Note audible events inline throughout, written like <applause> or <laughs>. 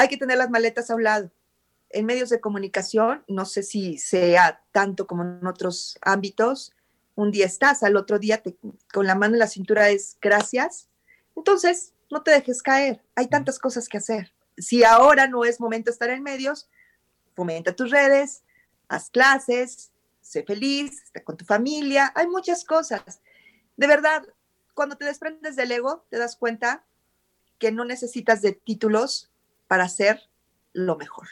hay que tener las maletas a un lado. En medios de comunicación, no sé si sea tanto como en otros ámbitos, un día estás, al otro día te, con la mano en la cintura es gracias. Entonces, no te dejes caer, hay tantas cosas que hacer. Si ahora no es momento de estar en medios, fomenta tus redes, haz clases, sé feliz, esté con tu familia, hay muchas cosas. De verdad, cuando te desprendes del ego, te das cuenta que no necesitas de títulos para ser lo mejor.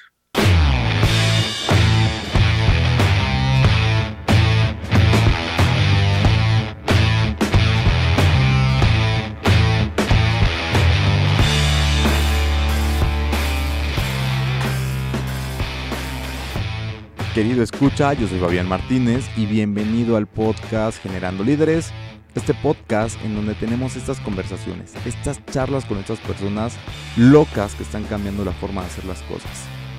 Querido escucha, yo soy Fabián Martínez y bienvenido al podcast Generando Líderes, este podcast en donde tenemos estas conversaciones, estas charlas con estas personas locas que están cambiando la forma de hacer las cosas,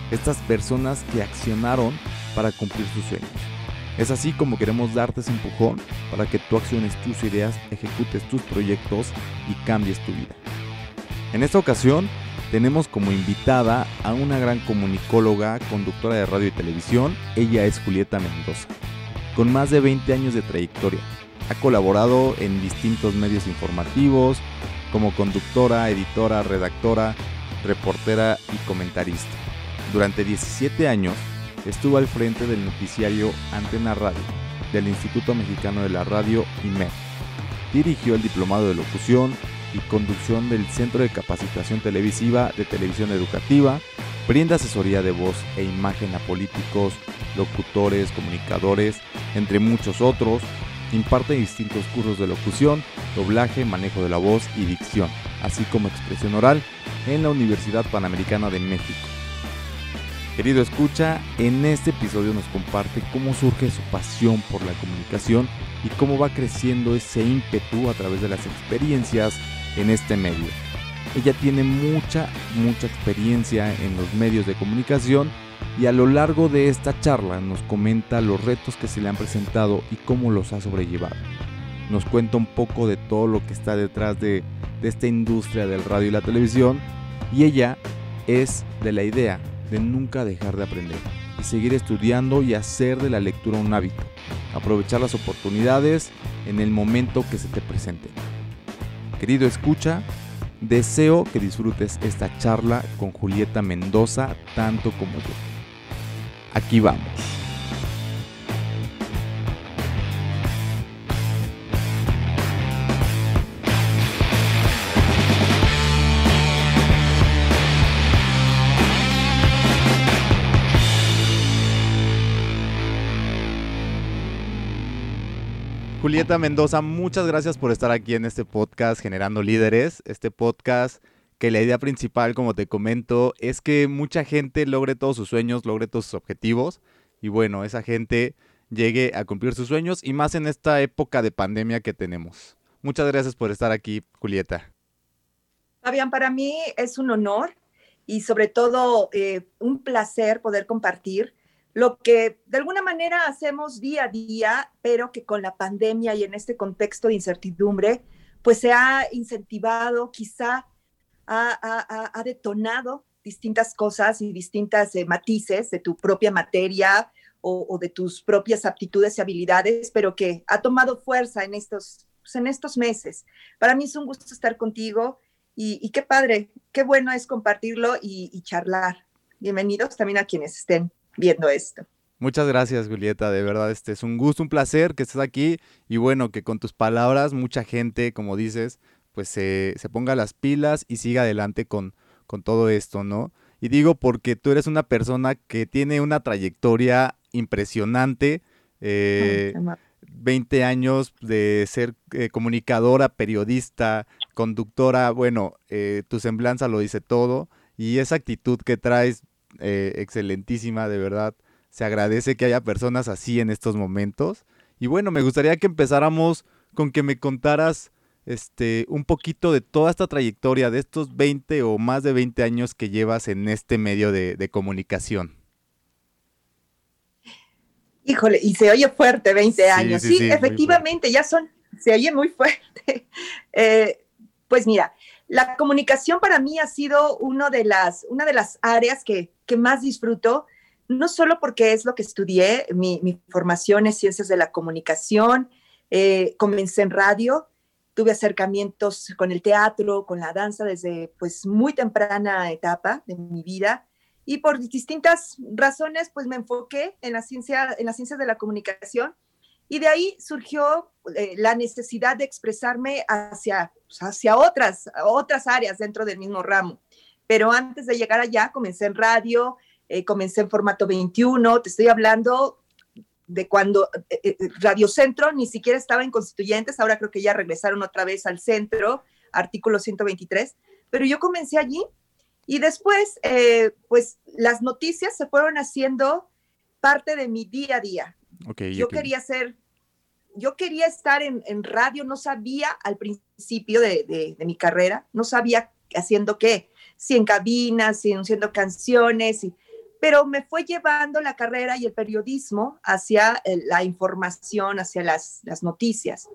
estas personas que accionaron para cumplir sus sueños. Es así como queremos darte ese empujón para que tú acciones tus ideas, ejecutes tus proyectos y cambies tu vida. En esta ocasión tenemos como invitada a una gran comunicóloga, conductora de radio y televisión. Ella es Julieta Mendoza, con más de 20 años de trayectoria. Ha colaborado en distintos medios informativos como conductora, editora, redactora, reportera y comentarista. Durante 17 años estuvo al frente del noticiario Antena Radio del Instituto Mexicano de la Radio IMER. Dirigió el diplomado de locución, y conducción del Centro de Capacitación Televisiva de Televisión Educativa, brinda asesoría de voz e imagen a políticos, locutores, comunicadores, entre muchos otros, imparte distintos cursos de locución, doblaje, manejo de la voz y dicción, así como expresión oral en la Universidad Panamericana de México. Querido escucha, en este episodio nos comparte cómo surge su pasión por la comunicación y cómo va creciendo ese ímpetu a través de las experiencias en este medio. Ella tiene mucha, mucha experiencia en los medios de comunicación y a lo largo de esta charla nos comenta los retos que se le han presentado y cómo los ha sobrellevado. Nos cuenta un poco de todo lo que está detrás de, esta industria del radio y la televisión y ella es de la idea de nunca dejar de aprender y seguir estudiando y hacer de la lectura un hábito. Aprovechar las oportunidades en el momento que se te presenten. Querido escucha, deseo que disfrutes esta charla con Julieta Mendoza tanto como yo. Aquí vamos. Julieta Mendoza, muchas gracias por estar aquí en este podcast Generando Líderes. Este podcast que la idea principal, como te comento, es que mucha gente logre todos sus sueños, logre todos sus objetivos. Y bueno, esa gente llegue a cumplir sus sueños y más en esta época de pandemia que tenemos. Muchas gracias por estar aquí, Julieta. Fabián, para mí es un honor y sobre todo eh, un placer poder compartir lo que de alguna manera hacemos día a día, pero que con la pandemia y en este contexto de incertidumbre, pues se ha incentivado, quizá ha, detonado distintas cosas y distintas eh, matices de tu propia materia o, de tus propias aptitudes y habilidades, pero que ha tomado fuerza en estos, pues, en estos meses. Para mí es un gusto estar contigo y, qué padre, qué bueno es compartirlo y, y charlar. Bienvenidos también a quienes estén viendo esto. Muchas gracias, Julieta. De verdad, este es un gusto, un placer que estés aquí. Y bueno, que con tus palabras, mucha gente, como dices, pues se, ponga las pilas y siga adelante con, con todo esto, ¿no? Y digo porque tú eres una persona que tiene una trayectoria impresionante. 20 eh, años de ser eh, comunicadora, periodista, conductora. Bueno, eh, tu semblanza lo dice todo. Y esa actitud que traes eh, excelentísima, de verdad. Se agradece que haya personas así en estos momentos. Y bueno, me gustaría que empezáramos con que me contaras este, un poquito de toda esta trayectoria, de estos 20 o más de 20 años que llevas en este medio de, comunicación. Híjole, y se oye fuerte 20 años. Sí, efectivamente, ya son, se oye muy fuerte. <laughs> Eh, pues mira, La comunicación para mí ha sido uno de las, una de las áreas que, que más disfruto, no solo porque es lo que estudié, mi, mi formación es ciencias de la comunicación, eh, comencé en radio, tuve acercamientos con el teatro, con la danza desde pues muy temprana etapa de mi vida y por distintas razones pues me enfoqué en la ciencia en las ciencias de la comunicación y de ahí surgió eh, la necesidad de expresarme hacia hacia otras otras áreas dentro del mismo ramo. Pero antes de llegar allá comencé en radio, eh, comencé en formato 21, te estoy hablando de cuando eh, eh, Radio Centro ni siquiera estaba en constituyentes, ahora creo que ya regresaron otra vez al centro, artículo 123, pero yo comencé allí y después, eh, pues las noticias se fueron haciendo parte de mi día a día. yo quería ser, yo quería estar en, radio, no sabía al principio de, de, mi carrera, no sabía haciendo qué, si en cabinas, si haciendo canciones, y, pero me fue llevando la carrera y el periodismo hacia eh, la información, hacia las, noticias.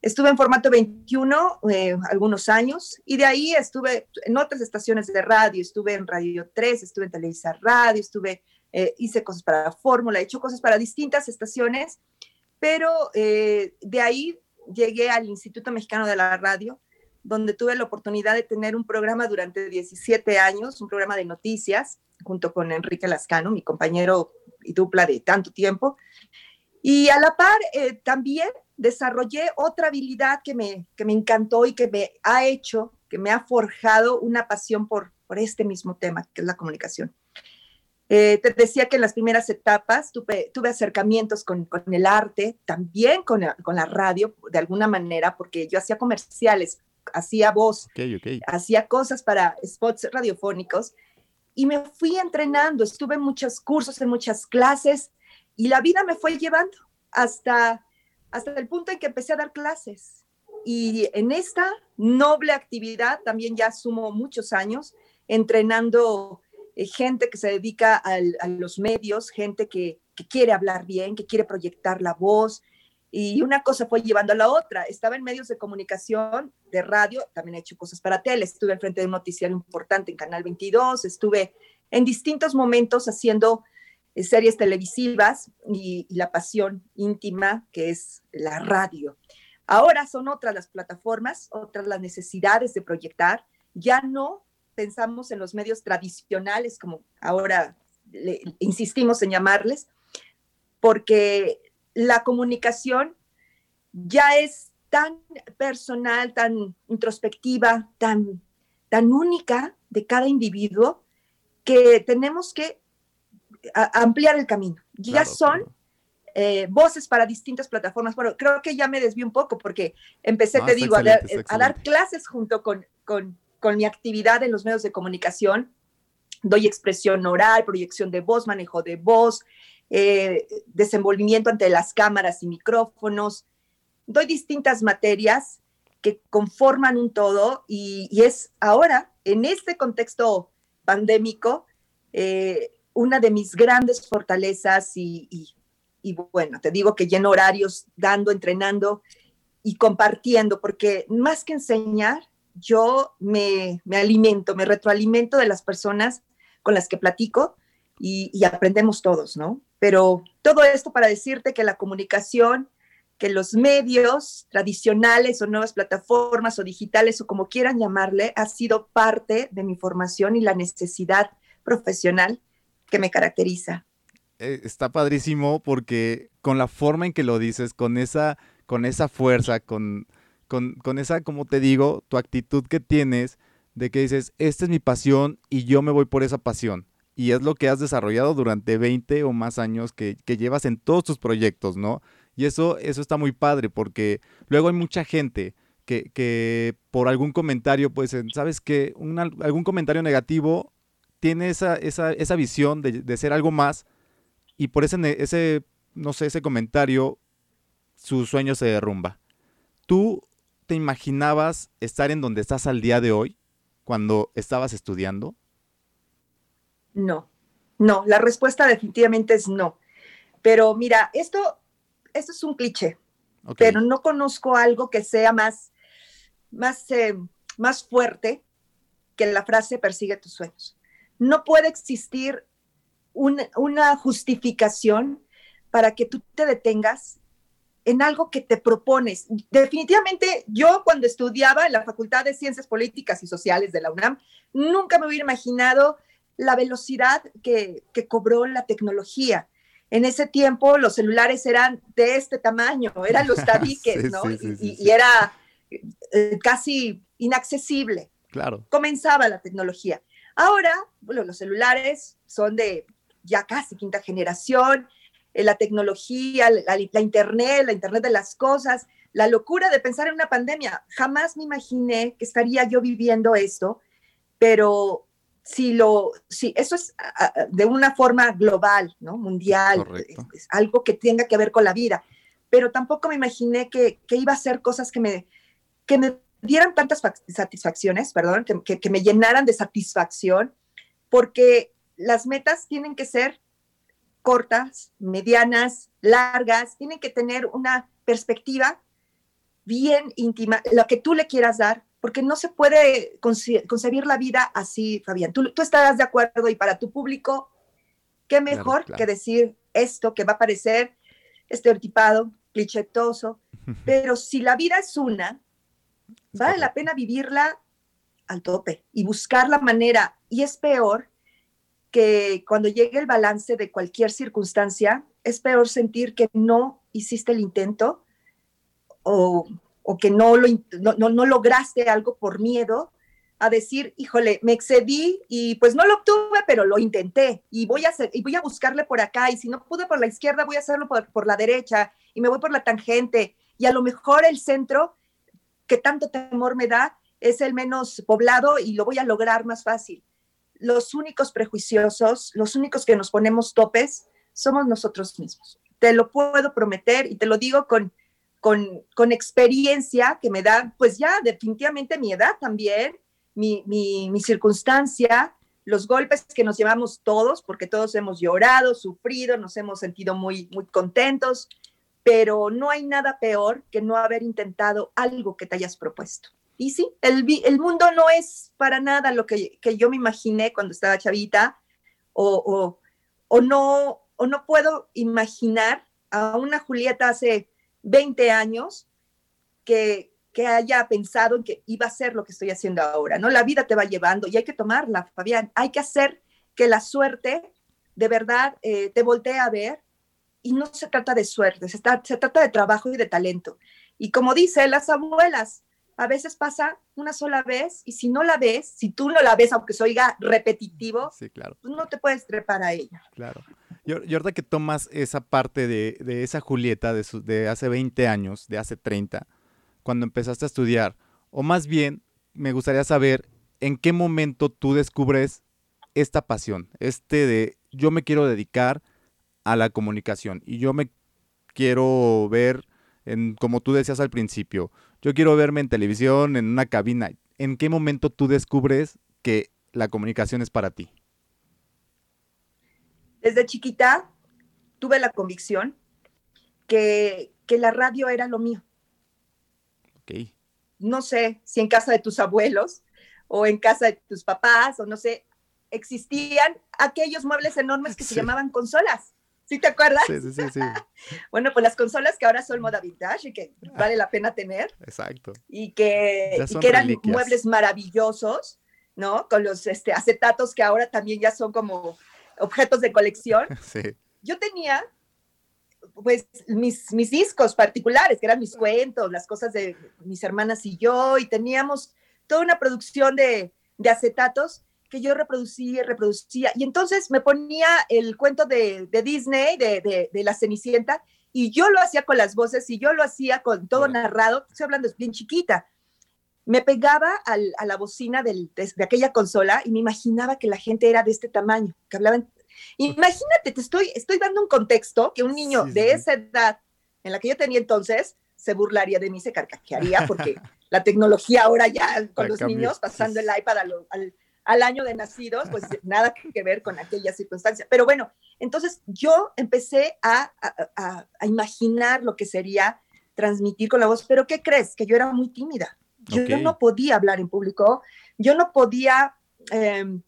Estuve en formato 21 eh, algunos años y de ahí estuve en otras estaciones de radio, estuve en Radio 3, estuve en Televisa Radio, estuve, eh, hice cosas para Fórmula, he hecho cosas para distintas estaciones, pero de ahí llegué al Instituto Mexicano de la Radio, donde tuve la oportunidad de tener un programa durante 17 años, un programa de noticias, junto con Enrique Lascano, mi compañero y dupla de tanto tiempo. Y a la par, eh, también desarrollé otra habilidad que me, que me encantó y que me ha hecho, que me ha forjado una pasión por, por este mismo tema, que es la comunicación. Eh, te decía que en las primeras etapas tuve, tuve acercamientos con, con, el arte, también con, con, la radio, de alguna manera, porque yo hacía comerciales, hacía voz, hacía cosas para spots radiofónicos y me fui entrenando, estuve en muchos cursos, en muchas clases y la vida me fue llevando hasta, hasta el punto en que empecé a dar clases. Y en esta noble actividad también ya sumo muchos años entrenando eh, gente que se dedica a los medios, gente que, que quiere hablar bien, que quiere proyectar la voz, y una cosa fue llevando a la otra. Estaba en medios de comunicación, de radio, también he hecho cosas para tele, estuve al frente de un noticiario importante en Canal 22, estuve en distintos momentos haciendo eh, series televisivas y, la pasión íntima que es la radio. Ahora son otras las plataformas, otras las necesidades de proyectar. Ya no pensamos en los medios tradicionales, como ahora insistimos en llamarles, porque la comunicación ya es tan personal, tan introspectiva, tan, tan única de cada individuo que tenemos que ampliar el camino. Ya son eh, voces para distintas plataformas. Bueno, creo que ya me desvío un poco porque empecé, te digo, a, dar clases junto con, con, con mi actividad en los medios de comunicación. Doy expresión oral, proyección de voz, manejo de voz, eh, desenvolvimiento ante las cámaras y micrófonos. Doy distintas materias que conforman un todo y, es ahora, en este contexto pandémico, eh, una de mis grandes fortalezas y, bueno, te digo que lleno horarios dando, entrenando y compartiendo, porque más que enseñar, yo me, me alimento, me retroalimento de las personas con las que platico y, aprendemos todos, ¿no? Pero todo esto para decirte que la comunicación, que los medios tradicionales o nuevas plataformas o digitales o como quieran llamarle, ha sido parte de mi formación y la necesidad profesional que me caracteriza. Eh, está padrísimo porque con la forma en que lo dices, con esa, con esa fuerza, con, con, con esa, como te digo, tu actitud que tienes de que dices, esta es mi pasión y yo me voy por esa pasión y es lo que has desarrollado durante 20 o más años que, llevas en todos tus proyectos, ¿no? Y eso, eso está muy padre porque luego hay mucha gente que, por algún comentario, pues, ¿sabes qué? algún comentario negativo tiene esa, esa, visión de, ser algo más y por ese, ese, no sé, ese comentario, su sueño se derrumba. ¿Tú te imaginabas estar en donde estás al día de hoy cuando estabas estudiando? No, no, la respuesta definitivamente es no. Pero mira, esto, esto es un cliché, pero no conozco algo que sea más, más, eh, más fuerte que la frase persigue tus sueños. No puede existir una justificación para que tú te detengas en algo que te propones. Definitivamente, yo cuando estudiaba en la Facultad de Ciencias Políticas y Sociales de la UNAM, nunca me hubiera imaginado la velocidad que, cobró la tecnología. En ese tiempo los celulares eran de este tamaño, eran los <laughs> tabiques, ¿no? y, era eh, casi inaccesible. Claro. Comenzaba la tecnología. Ahora, bueno, los celulares son de ya casi quinta generación, eh, la tecnología, la, Internet, la Internet de las cosas, la locura de pensar en una pandemia. Jamás me imaginé que estaría yo viviendo esto, pero si lo, si eso es de una forma global, ¿no? Mundial, es, algo que tenga que ver con la vida, pero tampoco me imaginé que, iba a ser cosas que me, que me dieran tantas satisfacciones, perdón, que, me llenaran de satisfacción, porque las metas tienen que ser cortas, medianas, largas, tienen que tener una perspectiva bien íntima, lo que tú le quieras dar, porque no se puede concebir la vida así, Fabián. Tú, tú estarás de acuerdo y para tu público, qué mejor que decir esto que va a parecer estereotipado, clichetoso, <laughs> pero si la vida es una, vale la pena vivirla al tope y buscar la manera. Y es peor que cuando llegue el balance de cualquier circunstancia, es peor sentir que no hiciste el intento o, que no, lo, no, no, lograste algo por miedo a decir, híjole, me excedí y pues no lo obtuve, pero lo intenté y voy a, hacer, y voy a buscarle por acá y si no pude por la izquierda, voy a hacerlo por, por la derecha y me voy por la tangente y a lo mejor el centro que tanto temor me da es el menos poblado y lo voy a lograr más fácil. Los únicos prejuiciosos, los únicos que nos ponemos topes, somos nosotros mismos. Te lo puedo prometer y te lo digo con, con, con experiencia que me da, pues ya definitivamente mi edad también, mi, mi, mi circunstancia, los golpes que nos llevamos todos, porque todos hemos llorado, sufrido, nos hemos sentido muy, muy contentos, pero no hay nada peor que no haber intentado algo que te hayas propuesto. Y sí, el, el mundo no es para nada lo que, yo me imaginé cuando estaba chavita, o, o, no, o no puedo imaginar a una Julieta hace 20 años que, que haya pensado en que iba a ser lo que estoy haciendo ahora, ¿no? La vida te va llevando y hay que tomarla, Fabián, hay que hacer que la suerte de verdad eh, te voltee a ver y no se trata de suerte, se, se trata de trabajo y de talento. Y como dicen las abuelas, a veces pasa una sola vez y si no la ves, si tú no la ves, aunque se oiga repetitivo, sí, claro. pues no te puedes trepar a ella. Claro. Y, ahorita que tomas esa parte de, de esa Julieta de, de, hace 20 años, de hace 30, cuando empezaste a estudiar, o más bien me gustaría saber en qué momento tú descubres esta pasión, este de yo me quiero dedicar a la comunicación. Y yo me quiero ver, en, como tú decías al principio, yo quiero verme en televisión, en una cabina. ¿En qué momento tú descubres que la comunicación es para ti? Desde chiquita tuve la convicción que, que la radio era lo mío. Ok. No sé si en casa de tus abuelos o en casa de tus papás o no sé, existían aquellos muebles enormes que se llamaban consolas. ¿Sí te acuerdas? Sí, sí, sí, <laughs> bueno, pues las consolas que ahora son moda vintage y que vale la pena tener. Exacto. Y que, eran muebles maravillosos, ¿no? Con los este, acetatos que ahora también ya son como objetos de colección. <laughs> Sí. Yo tenía, pues, mis, mis discos particulares, que eran mis cuentos, las cosas de mis hermanas y yo, y teníamos toda una producción de, de acetatos que yo reproducía y reproducía. Y entonces me ponía el cuento de, Disney, de, la Cenicienta, y yo lo hacía con las voces y yo lo hacía con todo narrado. Estoy hablando, es bien chiquita. Me pegaba a la bocina de, aquella consola y me imaginaba que la gente era de este tamaño, que hablaban. Imagínate, te estoy, estoy dando un contexto que un niño de esa edad en la que yo tenía entonces se burlaría de mí, se carcajearía, porque <laughs> la tecnología ahora ya con los niños pasando el iPad al, al año de nacidos, pues <laughs> nada que ver con aquella circunstancia. Pero bueno, entonces yo empecé a, imaginar lo que sería transmitir con la voz, pero ¿qué crees? Que yo era muy tímida. Yo, no podía hablar en público, yo no podía em,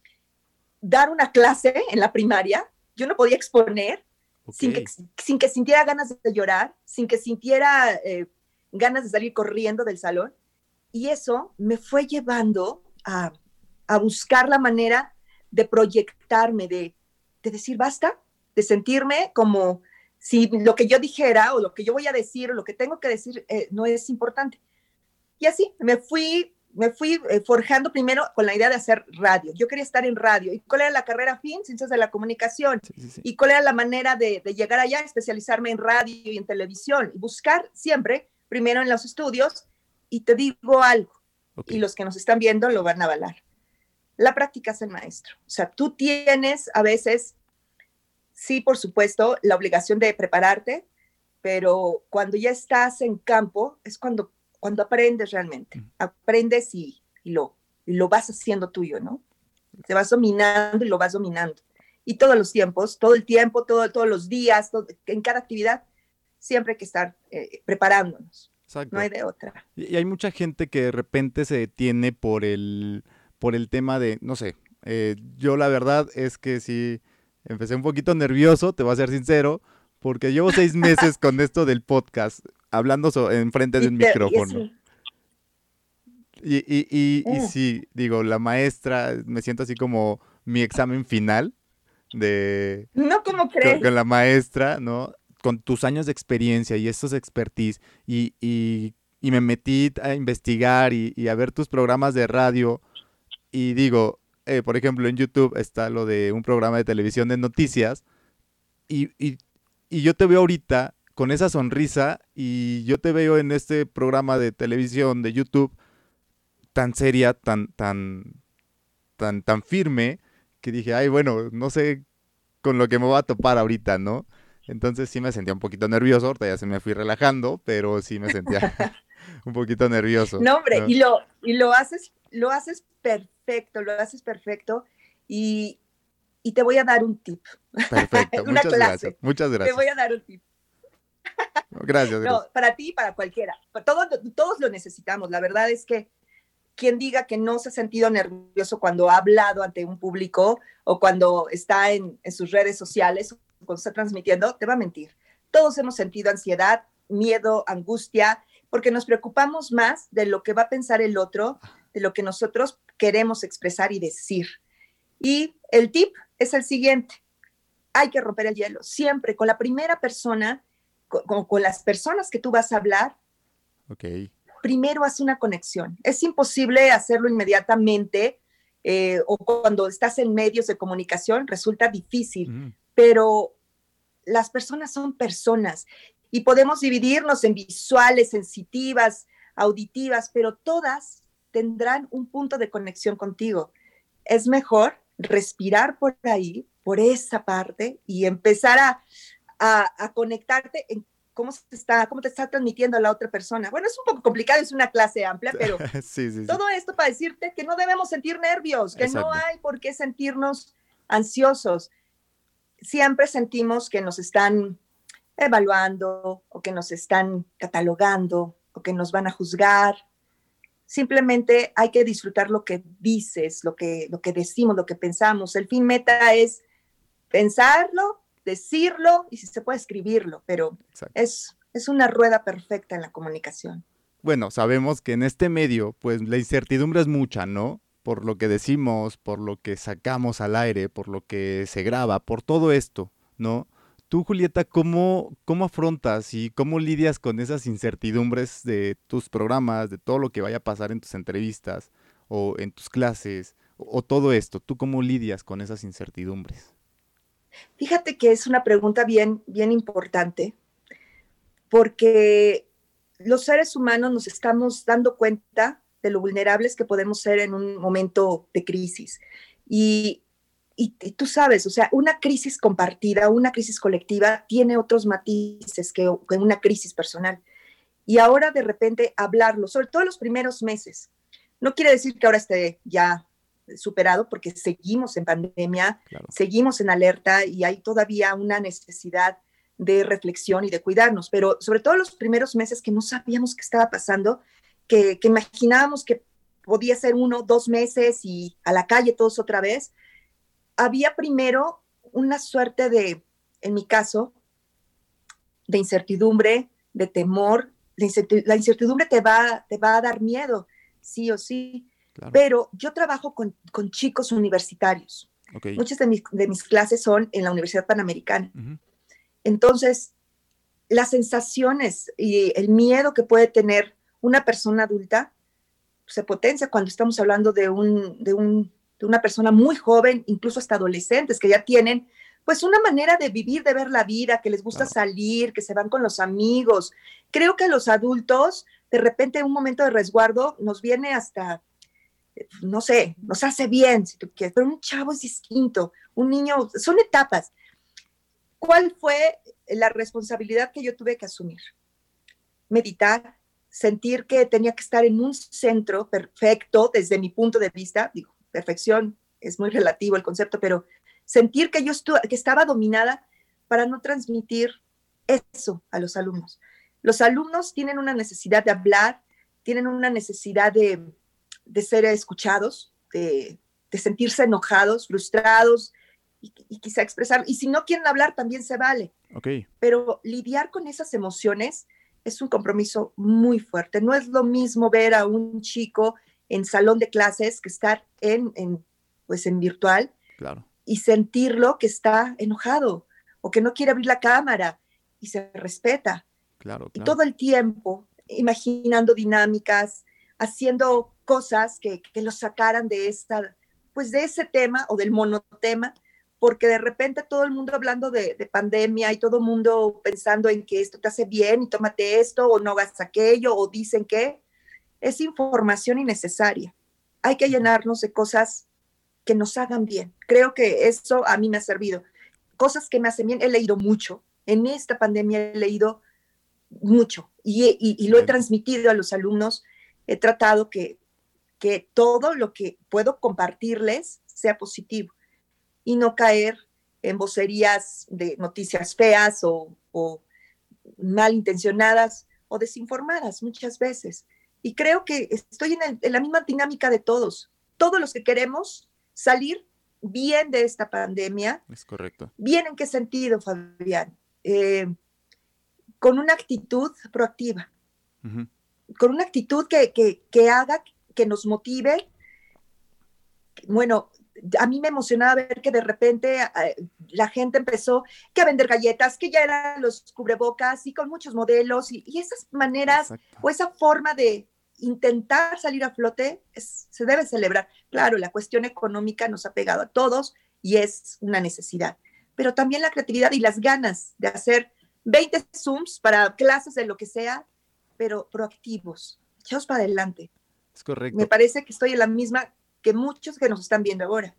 dar una clase en la primaria, yo no podía exponer sin, que, sin que sintiera ganas de llorar, sin que sintiera eh, ganas de salir corriendo del salón. Y eso me fue llevando a, a buscar la manera de proyectarme, de, de decir basta, de sentirme como si lo que yo dijera o lo que yo voy a decir o lo que tengo que decir eh, no es importante. Y así me fui, me fui eh, forjando primero con la idea de hacer radio. Yo quería estar en radio. ¿Y cuál era la carrera fin? Ciencias de la comunicación. ¿Y cuál era la manera de, llegar allá? Especializarme en radio y en televisión. Y buscar siempre, primero en los estudios. Y te digo algo, y los que nos están viendo lo van a avalar. La práctica es el maestro. O sea, tú tienes a veces sí, por supuesto, la obligación de prepararte, pero cuando ya estás en campo es cuando, cuando aprendes realmente. Aprendes y, lo, lo vas haciendo tuyo, ¿no? Te vas dominando y lo vas dominando. Y todos los tiempos, todo el tiempo, todo, todos los días, en cada actividad, siempre hay que estar eh, preparándonos. No hay de otra. Y hay mucha gente que de repente se detiene por el, por el tema de, no sé, eh, yo la verdad es que sí empecé un poquito nervioso, te voy a ser sincero, porque llevo seis <laughs> meses con esto del podcast, hablando en frente de un micrófono. Y, y, y, oh. sí, digo, la maestra, me siento así como mi examen final de... No, como crees? Con, la maestra, ¿no? Con tus años de experiencia y estos expertise y, y, y me metí a investigar y, y, a ver tus programas de radio y digo, eh, por ejemplo, en YouTube está lo de un programa de televisión de noticias y, yo te veo ahorita con esa sonrisa y yo te veo en este programa de televisión de YouTube tan seria, tan, tan, tan, tan firme que dije, ay, bueno, no sé con lo que me va a topar ahorita, ¿no? Entonces sí me sentía un poquito nervioso, ahorita ya se me fui relajando, pero sí me sentía <laughs> un poquito nervioso. No, hombre, y lo, y lo haces, lo haces perfecto lo haces perfecto y, te voy a dar un tip. Perfecto, <laughs> muchas gracias. Muchas gracias. Te voy a dar un tip. Gracias, No, para ti y para cualquiera. Todos, todos lo necesitamos. La verdad es que quien diga que no se ha sentido nervioso cuando ha hablado ante un público o cuando está en, en sus redes sociales o cuando está transmitiendo, te va a mentir. Todos hemos sentido ansiedad, miedo, angustia, porque nos preocupamos más de lo que va a pensar el otro, de lo que nosotros queremos expresar y decir. Y el tip es el siguiente. Hay que romper el hielo. Siempre con la primera persona, con, con las personas que tú vas a hablar, okay. primero haz una conexión. Es imposible hacerlo inmediatamente eh, o cuando estás en medios de comunicación resulta difícil, pero las personas son personas y podemos dividirnos en visuales, sensitivas, auditivas, pero todas tendrán un punto de conexión contigo. Es mejor respirar por ahí, por esa parte y empezar a, a, conectarte en cómo, se está, cómo te está transmitiendo a la otra persona. Bueno, es un poco complicado, es una clase amplia, pero <laughs> todo esto para decirte que no debemos sentir nervios, que no hay por qué sentirnos ansiosos. Siempre sentimos que nos están evaluando o que nos están catalogando o que nos van a juzgar Simplemente hay que disfrutar lo que dices, lo que, lo que decimos, lo que pensamos. El fin meta es pensarlo, decirlo y si se puede escribirlo, pero es, es una rueda perfecta en la comunicación. Bueno, sabemos que en este medio, pues la incertidumbre es mucha, ¿no? Por lo que decimos, por lo que sacamos al aire, por lo que se graba, por todo esto, ¿no? Tú, Julieta, ¿cómo, ¿cómo afrontas y cómo lidias con esas incertidumbres de tus programas, de todo lo que vaya a pasar en tus entrevistas o en tus clases o, todo esto? ¿Tú cómo lidias con esas incertidumbres? Fíjate que es una pregunta bien, bien importante porque los seres humanos nos estamos dando cuenta de lo vulnerables que podemos ser en un momento de crisis. Y y, tú sabes, o sea, una crisis compartida, una crisis colectiva tiene otros matices que, una crisis personal. Y ahora de repente hablarlo, sobre todo los primeros meses, no quiere decir que ahora esté ya superado porque seguimos en pandemia, seguimos en alerta y hay todavía una necesidad de reflexión y de cuidarnos, pero sobre todo los primeros meses que no sabíamos qué estaba pasando, que, que imaginábamos que podía ser uno, dos meses y a la calle todos otra vez, había primero una suerte de, en mi caso, de incertidumbre, de temor. La incertidumbre te va, te va a dar miedo, sí o sí. Pero yo trabajo con, con chicos universitarios. Muchas de mis, de mis, clases son en la Universidad Panamericana. Entonces, las sensaciones y el miedo que puede tener una persona adulta se potencia cuando estamos hablando de, un, de, un, de una persona muy joven, incluso hasta adolescentes que ya tienen pues una manera de vivir, de ver la vida, que les gusta salir, que se van con los amigos. Creo que los adultos, de repente, en un momento de resguardo, nos viene hasta, no sé, nos hace bien, si tú quieres, pero un chavo es distinto, un niño, son etapas. ¿Cuál fue la responsabilidad que yo tuve que asumir? Meditar, sentir que tenía que estar en un centro perfecto desde mi punto de vista, digo, perfección es muy relativo el concepto, pero sentir que yo que estaba dominada para no transmitir eso a los alumnos. Los alumnos tienen una necesidad de hablar, tienen una necesidad de, ser escuchados, de, sentirse enojados, frustrados y, y, quizá expresar. Y si no quieren hablar, también se vale. Okay. Pero lidiar con esas emociones es un compromiso muy fuerte. No es lo mismo ver a un chico en salón de clases que estar en, pues en virtual claro. y sentirlo que está enojado o que no quiere abrir la cámara y se respeta. Claro, Y todo el tiempo imaginando dinámicas, haciendo cosas que, que lo sacaran de esta, pues de ese tema o del monotema porque de repente todo el mundo hablando de, pandemia y todo el mundo pensando en que esto te hace bien y tómate esto o no hagas aquello o dicen que es información innecesaria. Hay que llenarnos de cosas que nos hagan bien. Creo que eso a mí me ha servido. Cosas que me hacen bien, he leído mucho. En esta pandemia he leído mucho y, y lo he transmitido a los alumnos. He tratado que, que todo lo que puedo compartirles sea positivo y no caer en vocerías de noticias feas o, malintencionadas o desinformadas muchas veces. Y creo que estoy en, la misma dinámica de todos. Todos los que queremos salir bien de esta pandemia. Es correcto. ¿Bien en qué sentido, Fabián? Eh, con una actitud proactiva, con una actitud que, que, que, haga, que nos motive. Bueno, a mí me emocionaba ver que de repente eh, la gente empezó que a vender galletas, que ya eran los cubrebocas y con muchos modelos y, esas maneras o esa forma de intentar salir a flote se debe celebrar. Claro, la cuestión económica nos ha pegado a todos y es una necesidad, pero también la creatividad y las ganas de hacer 20 Zooms para clases de lo que sea, pero proactivos, echados para adelante. Es correcto. Me parece que estoy en la misma que muchos que nos están viendo ahora.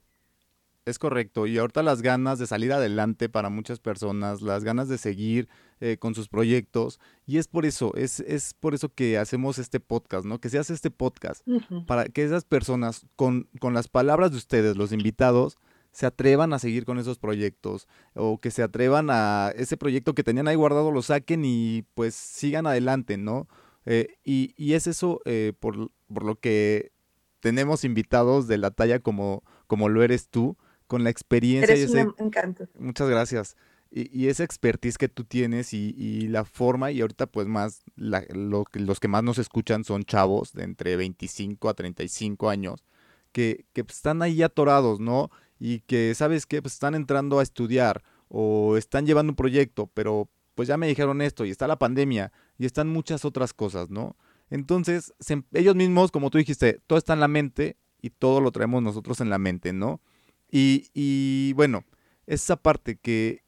Es correcto, y ahorita las ganas de salir adelante para muchas personas, las ganas de seguir eh, con sus proyectos, y es por eso, es, es, por eso que hacemos este podcast, ¿no? Que se hace este podcast, para que esas personas, con, con las palabras de ustedes, los invitados, se atrevan a seguir con esos proyectos, o que se atrevan a ese proyecto que tenían ahí guardado, lo saquen y pues sigan adelante, ¿no? Eh, y, y, es eso eh, por, por lo que tenemos invitados de la talla como, como lo eres tú, con la experiencia. Eres y un encanto. Muchas gracias. Y, esa expertise que tú tienes y, la forma, y ahorita pues más, los que más nos escuchan son chavos de entre 25 a 35 años, que, que pues, están ahí atorados, ¿no? Y que, ¿sabes qué? Pues están entrando a estudiar o están llevando un proyecto, pero pues ya me dijeron esto y está la pandemia y están muchas otras cosas, ¿no? Entonces, ellos mismos, como tú dijiste, todo está en la mente y todo lo traemos nosotros en la mente, ¿no? Y, y bueno, esa parte que,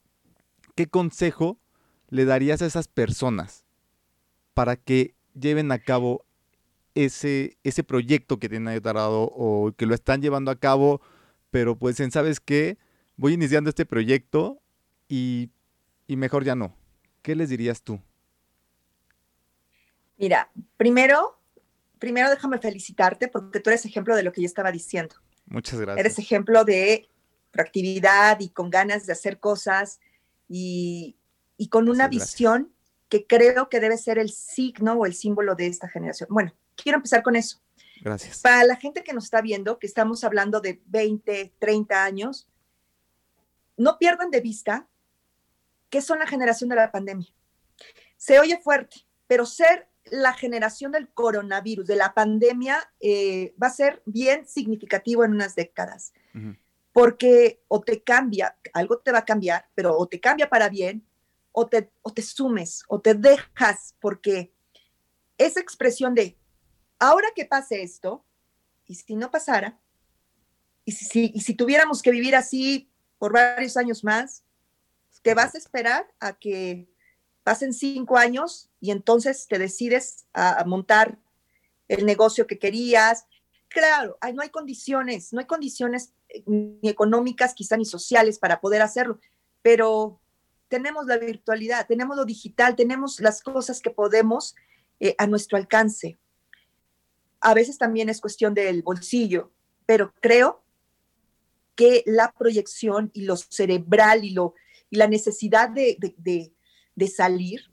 ¿qué consejo le darías a esas personas para que lleven a cabo ese, ese proyecto que tienen tarado o que lo están llevando a cabo, pero pues en, ¿sabes qué? Voy iniciando este proyecto y, y mejor ya no. ¿Qué les dirías tú? Mira, primero, primero déjame felicitarte porque tú eres ejemplo de lo que yo estaba diciendo. Muchas gracias. Eres ejemplo de proactividad y con ganas de hacer cosas y, con una visión que creo que debe ser el signo o el símbolo de esta generación. Bueno, quiero empezar con eso. Gracias. Para la gente que nos está viendo, que estamos hablando de 20, 30 años, no pierdan de vista que son la generación de la pandemia. Se oye fuerte, pero ser la generación del coronavirus, de la pandemia, eh, va a ser bien significativo en unas décadas. Porque o te cambia, algo te va a cambiar, pero o te cambia para bien, o te, o te sumes, o te dejas, porque esa expresión de, ahora que pase esto, y si no pasara, y si, y si tuviéramos que vivir así por varios años más, te vas a esperar a que pasen cinco años y entonces te decides a, montar el negocio que querías. Claro, no hay condiciones, no hay condiciones eh, ni económicas, quizá ni sociales para poder hacerlo, pero tenemos la virtualidad, tenemos lo digital, tenemos las cosas que podemos eh, a nuestro alcance. A veces también es cuestión del bolsillo, pero creo que la proyección y lo cerebral y, lo, y la necesidad de salir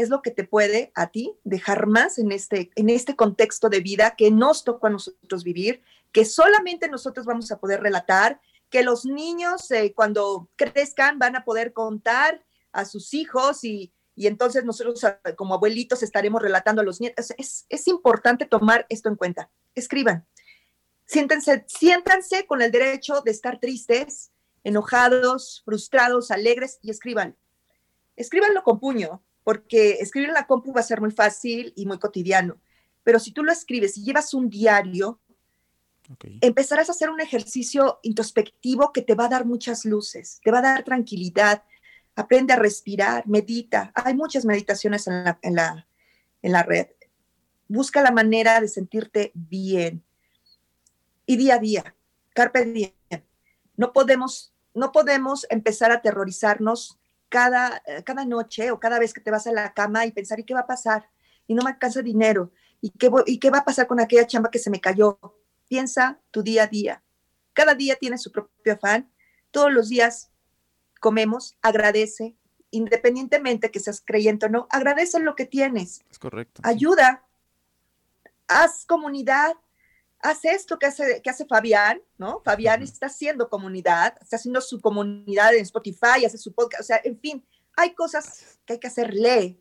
es lo que te puede a ti dejar más en este, en este contexto de vida que nos tocó a nosotros vivir, que solamente nosotros vamos a poder relatar, que los niños eh, cuando crezcan van a poder contar a sus hijos y, y entonces nosotros ah, como abuelitos estaremos relatando a los nietos. Es, es importante tomar esto en cuenta. Escriban. Siéntense, siéntanse con el derecho de estar tristes, enojados, frustrados, alegres y escriban escríbanlo con puño, porque escribir en la compu va a ser muy fácil y muy cotidiano. Pero si tú lo escribes y llevas un diario, empezarás a hacer un ejercicio introspectivo que te va a dar muchas luces, te va a dar tranquilidad. Aprende a respirar, medita. Hay muchas meditaciones en la, en la, en la red. Busca la manera de sentirte bien. Y día a día, carpe diem. No podemos, no podemos empezar a aterrorizarnos cada, eh, cada noche o cada vez que te vas a la cama y pensar, ¿y qué va a pasar? Y no me alcanza dinero. ¿Y qué, ¿Y qué va a pasar con aquella chamba que se me cayó? Piensa tu día a día. Cada día tiene su propio afán. Todos los días comemos, agradece, independientemente que seas creyente o no, agradece lo que tienes. Es correcto. Ayuda, haz comunidad, haz esto que hace, que hace Fabián, ¿no? Fabián está haciendo comunidad, está haciendo su comunidad en Spotify, hace su podcast, o sea, en fin, hay cosas que hay que hacer, lee.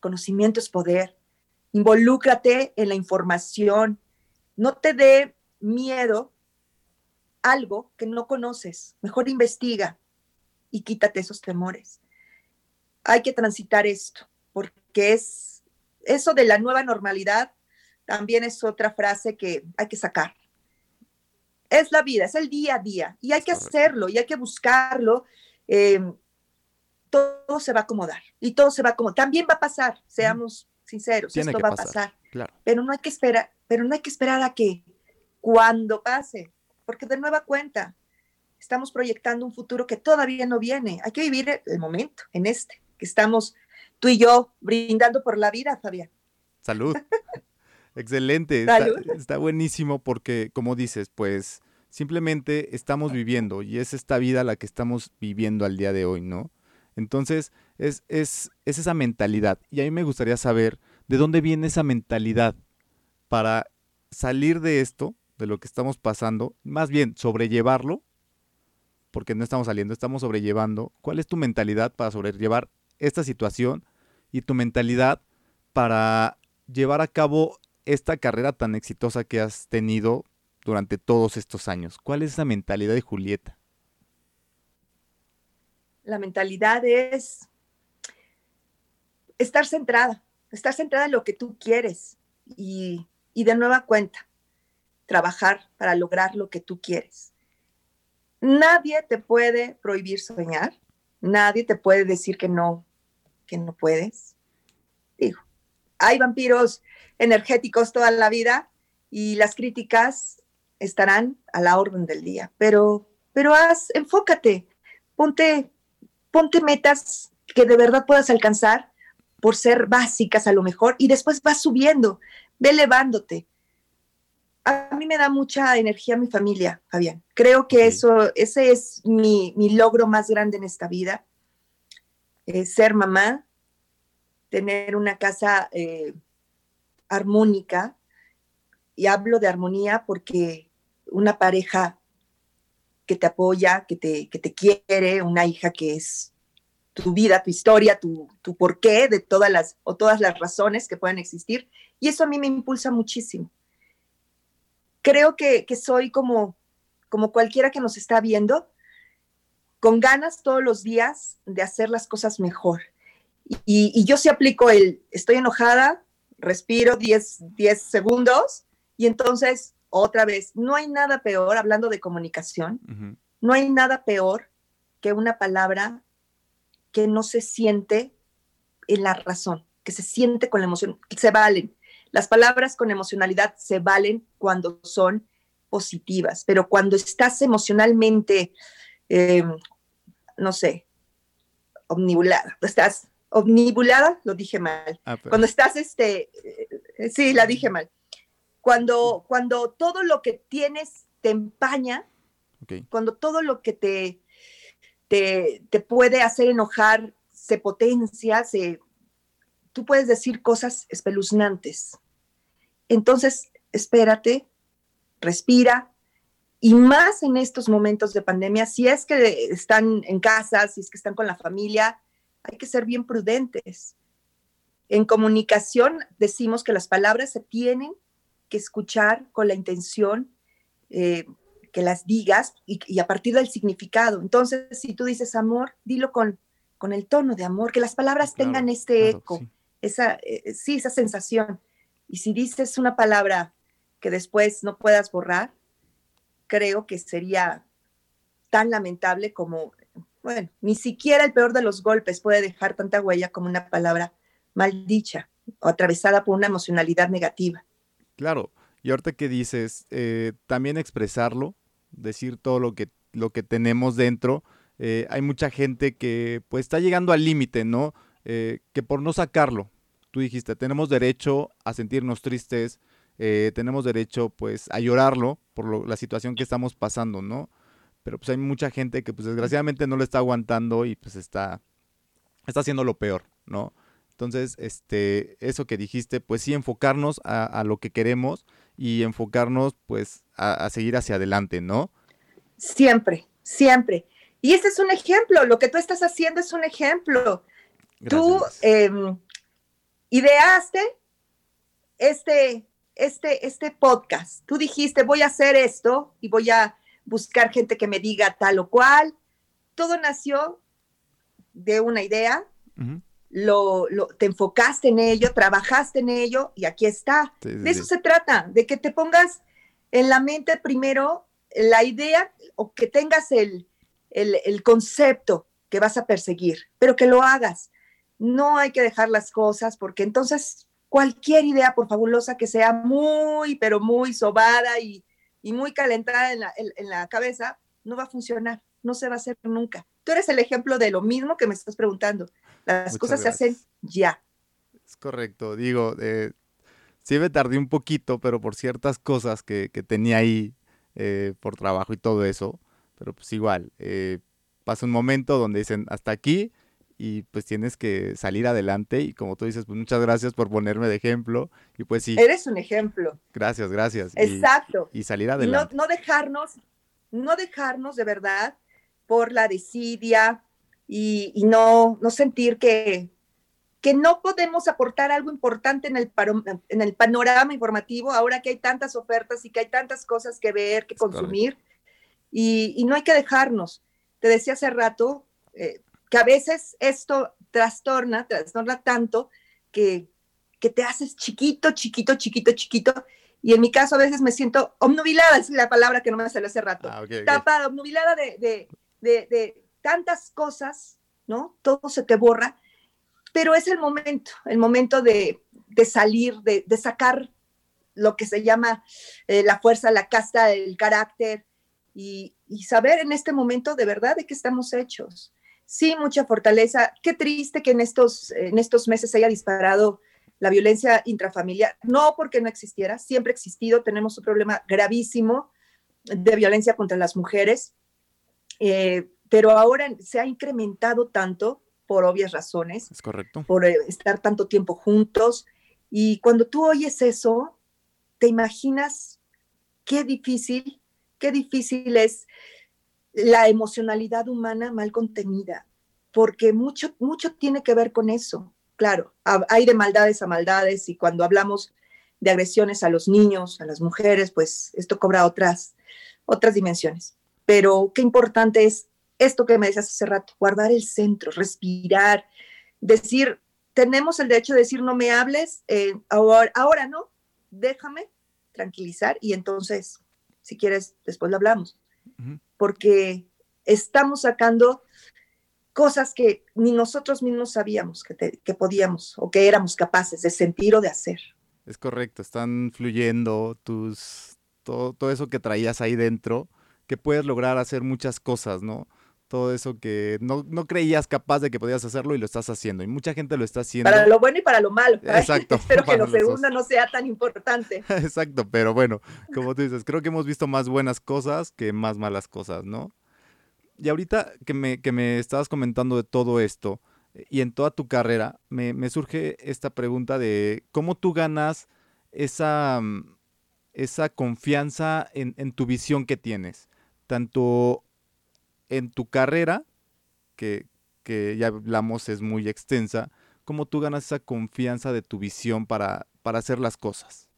Conocimiento es poder. Involúcrate en la información. No te dé miedo algo que no conoces. Mejor investiga y quítate esos temores. Hay que transitar esto, porque es eso de la nueva normalidad también es otra frase que hay que sacar. Es la vida, es el día a día y hay que hacerlo y hay que buscarlo. Eh, todo se va a acomodar y todo se va a acomodar. También va a pasar, seamos sinceros, esto va a pasar. Pero no hay que esperar, pero no hay que esperar a que cuando pase, porque de nueva cuenta estamos proyectando un futuro que todavía no viene. Hay que vivir el momento, en este, que estamos tú y yo brindando por la vida, Fabián. Salud. <laughs> Excelente, está, buenísimo porque, como dices, pues simplemente estamos viviendo y es esta vida la que estamos viviendo al día de hoy, ¿no? Entonces, es, es, es esa mentalidad. Y a mí me gustaría saber de dónde viene esa mentalidad para salir de esto, de lo que estamos pasando, más bien sobrellevarlo, porque no estamos saliendo, estamos sobrellevando. ¿Cuál es tu mentalidad para sobrellevar esta situación y tu mentalidad para llevar a cabo esta carrera tan exitosa que has tenido durante todos estos años? ¿Cuál es esa mentalidad de Julieta? La mentalidad es estar centrada, estar centrada en lo que tú quieres y, y de nueva cuenta, trabajar para lograr lo que tú quieres. Nadie te puede prohibir soñar, nadie te puede decir que no, que no puedes. Digo, hay vampiros energéticos toda la vida y las críticas estarán a la orden del día. Pero, pero haz, enfócate, ponte, ponte metas que de verdad puedas alcanzar por ser básicas a lo mejor y después vas subiendo, ve elevándote. A mí me da mucha energía mi familia, Fabián. Creo que eso, ese es mi, logro más grande en esta vida. Eh, ser mamá, tener una casa eh, armónica, y hablo de armonía porque una pareja que te apoya, que te, que te quiere, una hija que es tu vida, tu historia, tu, tu porqué de todas las o todas las razones que puedan existir. Y eso a mí me impulsa muchísimo. Creo que, que soy como, como cualquiera que nos está viendo, con ganas todos los días de hacer las cosas mejor. Y, y yo sí aplico el, estoy enojada, respiro 10, 10 segundos y entonces otra vez, no hay nada peor, hablando de comunicación, no hay nada peor que una palabra que no se siente en la razón, que se siente con la emoción, se valen. Las palabras con emocionalidad se valen cuando son positivas, pero cuando estás emocionalmente, em, no sé, omnibulada, estás omnibulada, lo dije mal. Ah, cuando estás, este, eh, sí, la dije mal. Cuando, cuando todo lo que tienes te empaña, cuando todo lo que te, te, puede hacer enojar se potencia, se, tú puedes decir cosas espeluznantes. Entonces, espérate, respira, y más en estos momentos de pandemia, si es que están en casa, si es que están con la familia, hay que ser bien prudentes. En comunicación decimos que las palabras se tienen que escuchar con la intención eh, que las digas y, a partir del significado. Entonces, si tú dices amor, dilo con, con el tono de amor, que las palabras tengan este eco, esa, eh, sí, esa sensación. Y si dices una palabra que después no puedas borrar, creo que sería tan lamentable como, bueno, ni siquiera el peor de los golpes puede dejar tanta huella como una palabra maldicha o atravesada por una emocionalidad negativa. Claro, y ahorita que dices, eh, también expresarlo, decir todo lo que, lo que tenemos dentro. Eh, hay mucha gente que pues está llegando al límite, ¿no? Eh, que por no sacarlo, tú dijiste, tenemos derecho a sentirnos tristes, eh, tenemos derecho pues a llorarlo por la situación que estamos pasando, ¿no? Pero pues hay mucha gente que pues desgraciadamente no lo está aguantando y pues está, está haciendo lo peor, ¿no? Entonces, este, eso que dijiste, pues sí, enfocarnos a, lo que queremos y enfocarnos, pues, a, seguir hacia adelante, ¿no? Siempre, siempre. Y ese es un ejemplo, lo que tú estás haciendo es un ejemplo. Tú em, ideaste este, este, este podcast. Tú dijiste, voy a hacer esto y voy a buscar gente que me diga tal o cual. Todo nació de una idea lo, te enfocaste en ello, trabajaste en ello y aquí está. de eso se trata, de que te pongas en la mente primero la idea o que tengas el, el, concepto que vas a perseguir, pero que lo hagas. No hay que dejar las cosas porque entonces cualquier idea, por fabulosa que sea, muy, pero muy sobada y, muy calentada en la, en la cabeza, no va a funcionar, no se va a hacer nunca. Tú eres el ejemplo de lo mismo que me estás preguntando. Las cosas se hacen ya. Es correcto. Digo, eh, sí me tardé un poquito, pero por ciertas cosas que, tenía ahí eh, por trabajo y todo eso. Pero pues igual, eh, pasa un momento donde dicen hasta aquí y pues tienes que salir adelante y como tú dices, pues muchas gracias por ponerme de ejemplo y pues sí. Eres un ejemplo. Gracias, gracias. Exacto. Y, salir adelante. No, no, dejarnos, no dejarnos de verdad por la desidia, y, no, no sentir que, que no podemos aportar algo importante en el, en el panorama informativo, ahora que hay tantas ofertas y que hay tantas cosas que ver, que consumir, y, y, no hay que dejarnos. Te decía hace rato eh, que a veces esto trastorna, trastorna tanto que, que te haces chiquito, chiquito, chiquito, chiquito, y en mi caso a veces me siento obnubilada, es la palabra que no me salió hace rato, ah, tapada, obnubilada de, de, de tantas cosas, ¿no? Todo se te borra, pero es el momento, el momento de, salir, de, sacar lo que se llama eh, la fuerza, la casta, el carácter y, saber en este momento de verdad de qué estamos hechos. Sí, mucha fortaleza. Qué triste que en estos, en estos meses haya disparado la violencia intrafamiliar. No porque no existiera, siempre ha existido. Tenemos un problema gravísimo de violencia contra las mujeres. Eh, pero ahora se ha incrementado tanto por obvias razones. Es correcto. Por eh, estar tanto tiempo juntos. Y cuando tú oyes eso, ¿te imaginas qué difícil, qué difícil es la emocionalidad humana mal contenida? Porque mucho, mucho tiene que ver con eso. Claro, hay de maldades a maldades y cuando hablamos de agresiones a los niños, a las mujeres, pues esto cobra otras, otras dimensiones. Pero qué importante es esto que me decías hace rato, guardar el centro, respirar, decir, tenemos el derecho de decir no me hables, eh, ahora, ahora no, déjame tranquilizar y entonces, si quieres, después lo hablamos. Porque estamos sacando cosas que ni nosotros mismos sabíamos que, podíamos o que éramos capaces de sentir o de hacer. Es correcto, están fluyendo tus, todo, todo eso que traías ahí dentro, que puedes lograr hacer muchas cosas, ¿no? Todo eso que no, creías capaz de que podías hacerlo y lo estás haciendo. Y mucha gente lo está haciendo. Para lo bueno y para lo malo. <laughs> Exacto. Espero que lo segundo no sea tan importante. <laughs> Exacto, pero bueno, como tú dices, creo que hemos visto más buenas cosas que más malas cosas, ¿no? Y ahorita que me, que me estabas comentando de todo esto y en toda tu carrera, me, surge esta pregunta de cómo tú ganas esa, esa confianza en, en tu visión que tienes, tanto en tu carrera, que, ya hablamos es muy extensa, cómo tú ganas esa confianza de tu visión para, para hacer las cosas.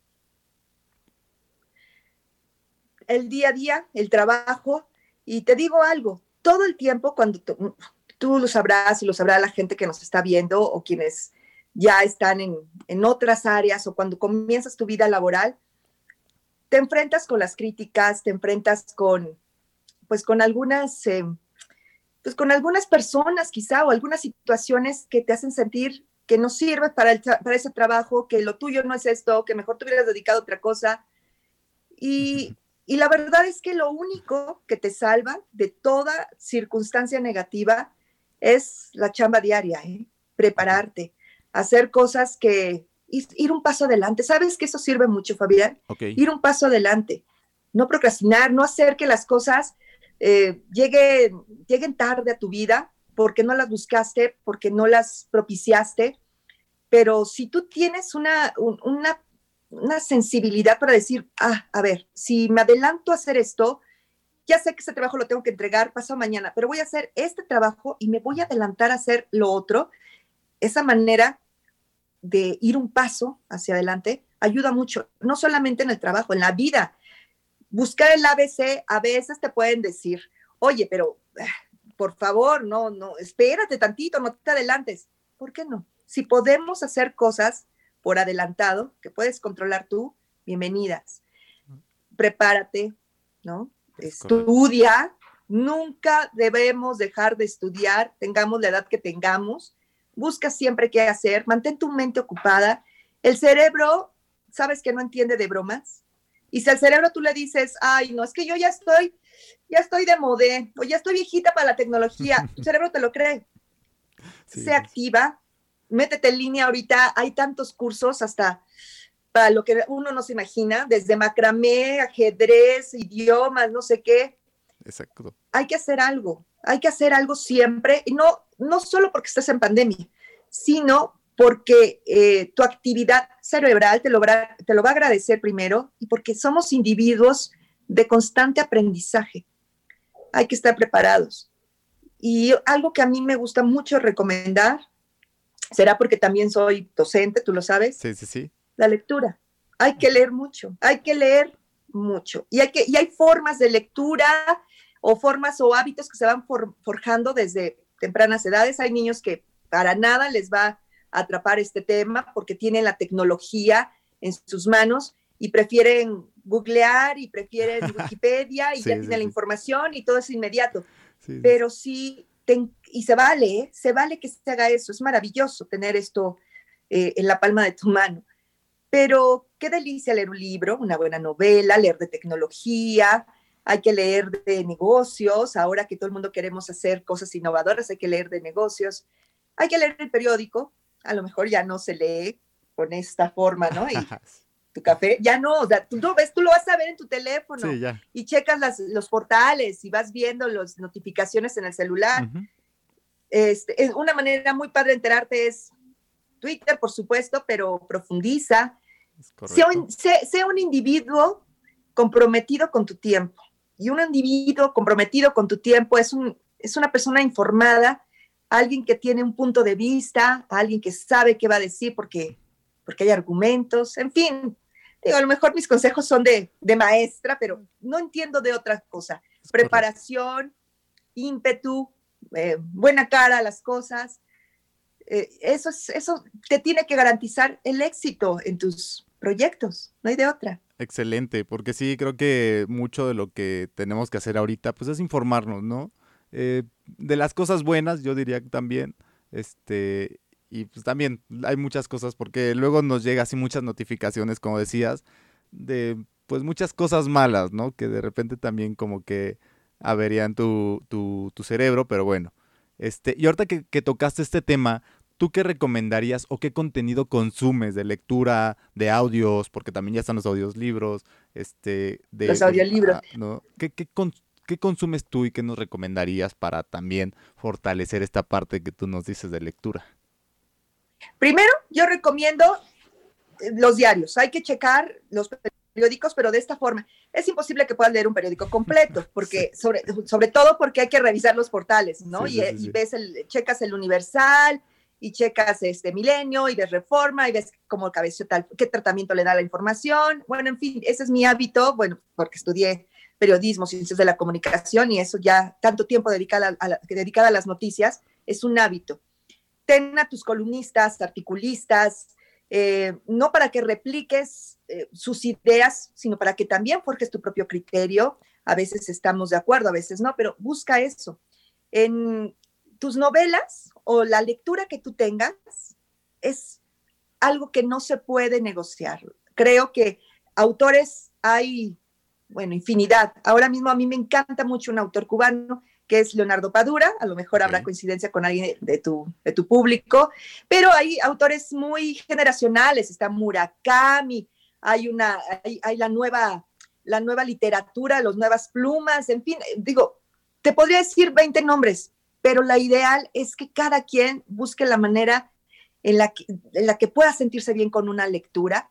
El día a día, el trabajo, y te digo algo, todo el tiempo cuando tú, lo sabrás y lo sabrá la gente que nos está viendo o quienes ya están en, en, otras áreas o cuando comienzas tu vida laboral, te enfrentas con las críticas, te enfrentas con, pues con algunas, eh, pues con algunas personas quizá o algunas situaciones que te hacen sentir que no sirves para, para ese trabajo, que lo tuyo no es esto, que mejor te hubieras dedicado a otra cosa. Y, y la verdad es que lo único que te salva de toda circunstancia negativa es la chamba diaria, ¿eh? prepararte, hacer cosas que, ir un paso adelante. ¿Sabes que eso sirve mucho, Fabián? Ir un paso adelante, no procrastinar, no hacer que las cosas eh, lleguen, tarde a tu vida porque no las buscaste, porque no las propiciaste, pero si tú tienes una, una, una sensibilidad para decir, ah, a ver, si me adelanto a hacer esto, ya sé que ese trabajo lo tengo que entregar pasado mañana, pero voy a hacer este trabajo y me voy a adelantar a hacer lo otro. Esa manera de ir un paso hacia adelante ayuda mucho, no solamente en el trabajo, en la vida buscar el ABC, a veces te pueden decir, oye, pero ah, por favor, no, no, espérate tantito, no te adelantes. ¿Por qué no? Si podemos hacer cosas por adelantado que puedes controlar tú, bienvenidas. Prepárate, ¿no? Estudia. Nunca debemos dejar de estudiar, tengamos la edad que tengamos. Busca siempre qué hacer, mantén tu mente ocupada. El cerebro, ¿sabes que no entiende de bromas? Y si al cerebro tú le dices, ay, no, es que yo ya estoy, ya estoy de modé, o ya estoy viejita para la tecnología, <laughs> el cerebro te lo cree. Se activa, métete en línea ahorita, hay tantos cursos hasta para lo que uno no se imagina, desde macramé, ajedrez, idiomas, no sé qué. Exacto. Hay que hacer algo, hay que hacer algo siempre, y no, no solo porque estés en pandemia, sino porque eh, tu actividad cerebral te lo, te lo va a agradecer primero y porque somos individuos de constante aprendizaje. Hay que estar preparados. Y algo que a mí me gusta mucho recomendar, será porque también soy docente, tú lo sabes. Sí, sí, sí. La lectura. Hay que leer mucho, hay que leer mucho. Y hay, que, y hay formas de lectura o formas o hábitos que se van forjando desde tempranas edades. Hay niños que para nada les va atrapar este tema porque tienen la tecnología en sus manos y prefieren googlear y prefieren <laughs> Wikipedia y ya tienen la información y todo es inmediato. Pero sí, y se vale, ¿eh? se vale que se haga eso, es maravilloso tener esto eh, en la palma de tu mano. Pero qué delicia leer un libro, una buena novela, leer de tecnología, hay que leer de negocios, ahora que todo el mundo queremos hacer cosas innovadoras, hay que leer de negocios, hay que leer el periódico, a lo mejor ya no se lee con esta forma, ¿no? Y <laughs> tu café, ya no, o sea, tú lo ves, tú lo vas a ver en tu teléfono y checas las, los portales y vas viendo las notificaciones en el celular. este, una manera muy padre de enterarte es Twitter, por supuesto, pero profundiza. Sea un, individuo comprometido con tu tiempo. Y un individuo comprometido con tu tiempo es, un, es una persona informada, alguien que tiene un punto de vista, alguien que sabe qué va a decir porque, porque hay argumentos, en fin. Digo, a lo mejor mis consejos son de, maestra, pero no entiendo de otra cosa. Preparación, ímpetu, eh, buena cara a las cosas. Eh, eso, es, eso te tiene que garantizar el éxito en tus proyectos, no hay de otra. Excelente, porque sí, creo que mucho de lo que tenemos que hacer ahorita, pues es informarnos, ¿no? Eh, de las cosas buenas, yo diría que también, este, y pues también hay muchas cosas, porque luego nos llega así muchas notificaciones, como decías, de pues muchas cosas malas, ¿no? Que de repente también como que averían tu, tu, tu cerebro, pero bueno. Este, y ahorita que, que tocaste este tema, ¿tú qué recomendarías o qué contenido consumes de lectura, de audios, porque también ya están los audios libros, este, de... Los audiolibros. ¿no? ¿Qué, qué, ¿Qué consumes tú y qué nos recomendarías para también fortalecer esta parte que tú nos dices de lectura? Primero, yo recomiendo eh, los diarios. Hay que checar los periódicos, pero de esta forma. Es imposible que puedas leer un periódico completo, <laughs> porque sobre, sobre todo porque hay que revisar los portales, ¿no? y, ves el, checas el Universal, y checas este Milenio y ves Reforma y ves cómo cabeció tal, qué tratamiento le da la información. Bueno, en fin, ese es mi hábito, bueno, porque estudié periodismo, ciencias de la comunicación y eso ya tanto tiempo dedicada a, dedicada a las noticias es un hábito. Ten a tus columnistas, articulistas, eh, no para que repliques eh, sus ideas, sino para que también forjes tu propio criterio. A veces estamos de acuerdo, a veces no, pero busca eso. En tus novelas o la lectura que tú tengas es algo que no se puede negociar. Creo que autores hay, bueno, infinidad. Ahora mismo a mí me encanta mucho un autor cubano que es Leonardo Padura, a lo mejor habrá coincidencia con alguien de tu, de tu público, pero hay autores muy generacionales, está Murakami, hay una, hay, la nueva, la nueva literatura, las nuevas plumas, en fin, digo, te podría decir 20 nombres, pero la ideal es que cada quien busque la manera en la que, en la que pueda sentirse bien con una lectura.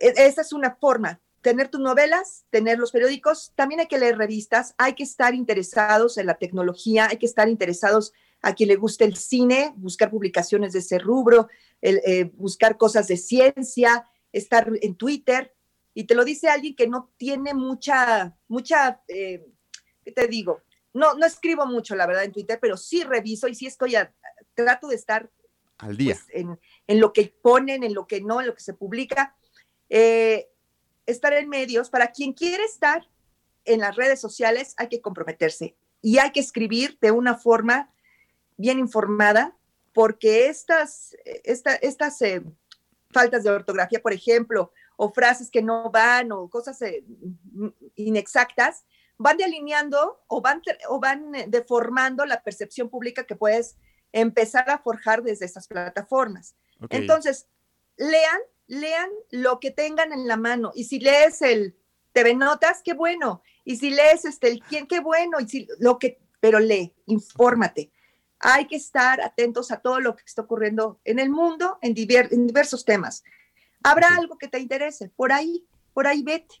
E, esa es una forma, tener tus novelas, tener los periódicos, también hay que leer revistas, hay que estar interesados en la tecnología, hay que estar interesados a quien le guste el cine, buscar publicaciones de ese rubro, eh, buscar cosas de ciencia, estar en Twitter. Y te lo dice alguien que no tiene mucha, mucha, eh, ¿qué te digo? no, no escribo mucho, la verdad, en Twitter, pero sí reviso y sí estoy, a, trato de estar al día pues, en, lo que ponen, en lo que no, en lo que se publica. Eh, estar en medios, para quien quiere estar en las redes sociales, hay que comprometerse y hay que escribir de una forma bien informada, porque estas, estas eh, faltas de ortografía, por ejemplo, o frases que no van, o cosas eh, inexactas, van delineando o van, o van eh, deformando la percepción pública que puedes empezar a forjar desde esas plataformas. Entonces, lean, lean lo que tengan en la mano. Y si lees el TV Notas, qué bueno. Y si lees este, el quién, qué bueno. Y si lo que, pero lee, infórmate. Hay que estar atentos a todo lo que está ocurriendo en el mundo en, en diversos temas. Habrá algo que te interese, por ahí, por ahí vete.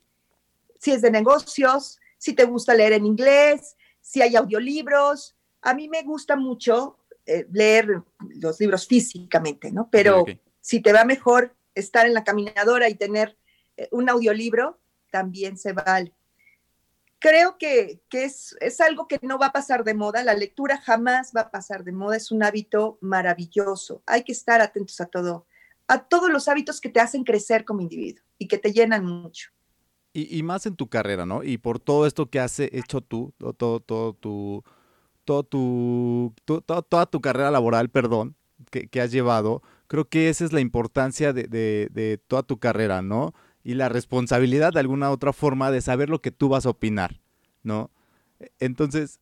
Si es de negocios, si te gusta leer en inglés, si hay audiolibros. A mí me gusta mucho eh, leer los libros físicamente, ¿no? Pero si te va mejor estar en la caminadora y tener eh, un audiolibro, también se vale. Creo que, es, es, algo que no va a pasar de moda, la lectura jamás va a pasar de moda, es un hábito maravilloso. Hay que estar atentos a todo, a todos los hábitos que te hacen crecer como individuo y que te llenan mucho. Y, más en tu carrera, ¿no? Y por todo esto que has hecho tú, todo, todo, tu, todo tu, toda tu carrera laboral, perdón, que, has llevado, creo que esa es la importancia de, de, toda tu carrera, ¿no? Y la responsabilidad de alguna otra forma de saber lo que tú vas a opinar, ¿no? Entonces,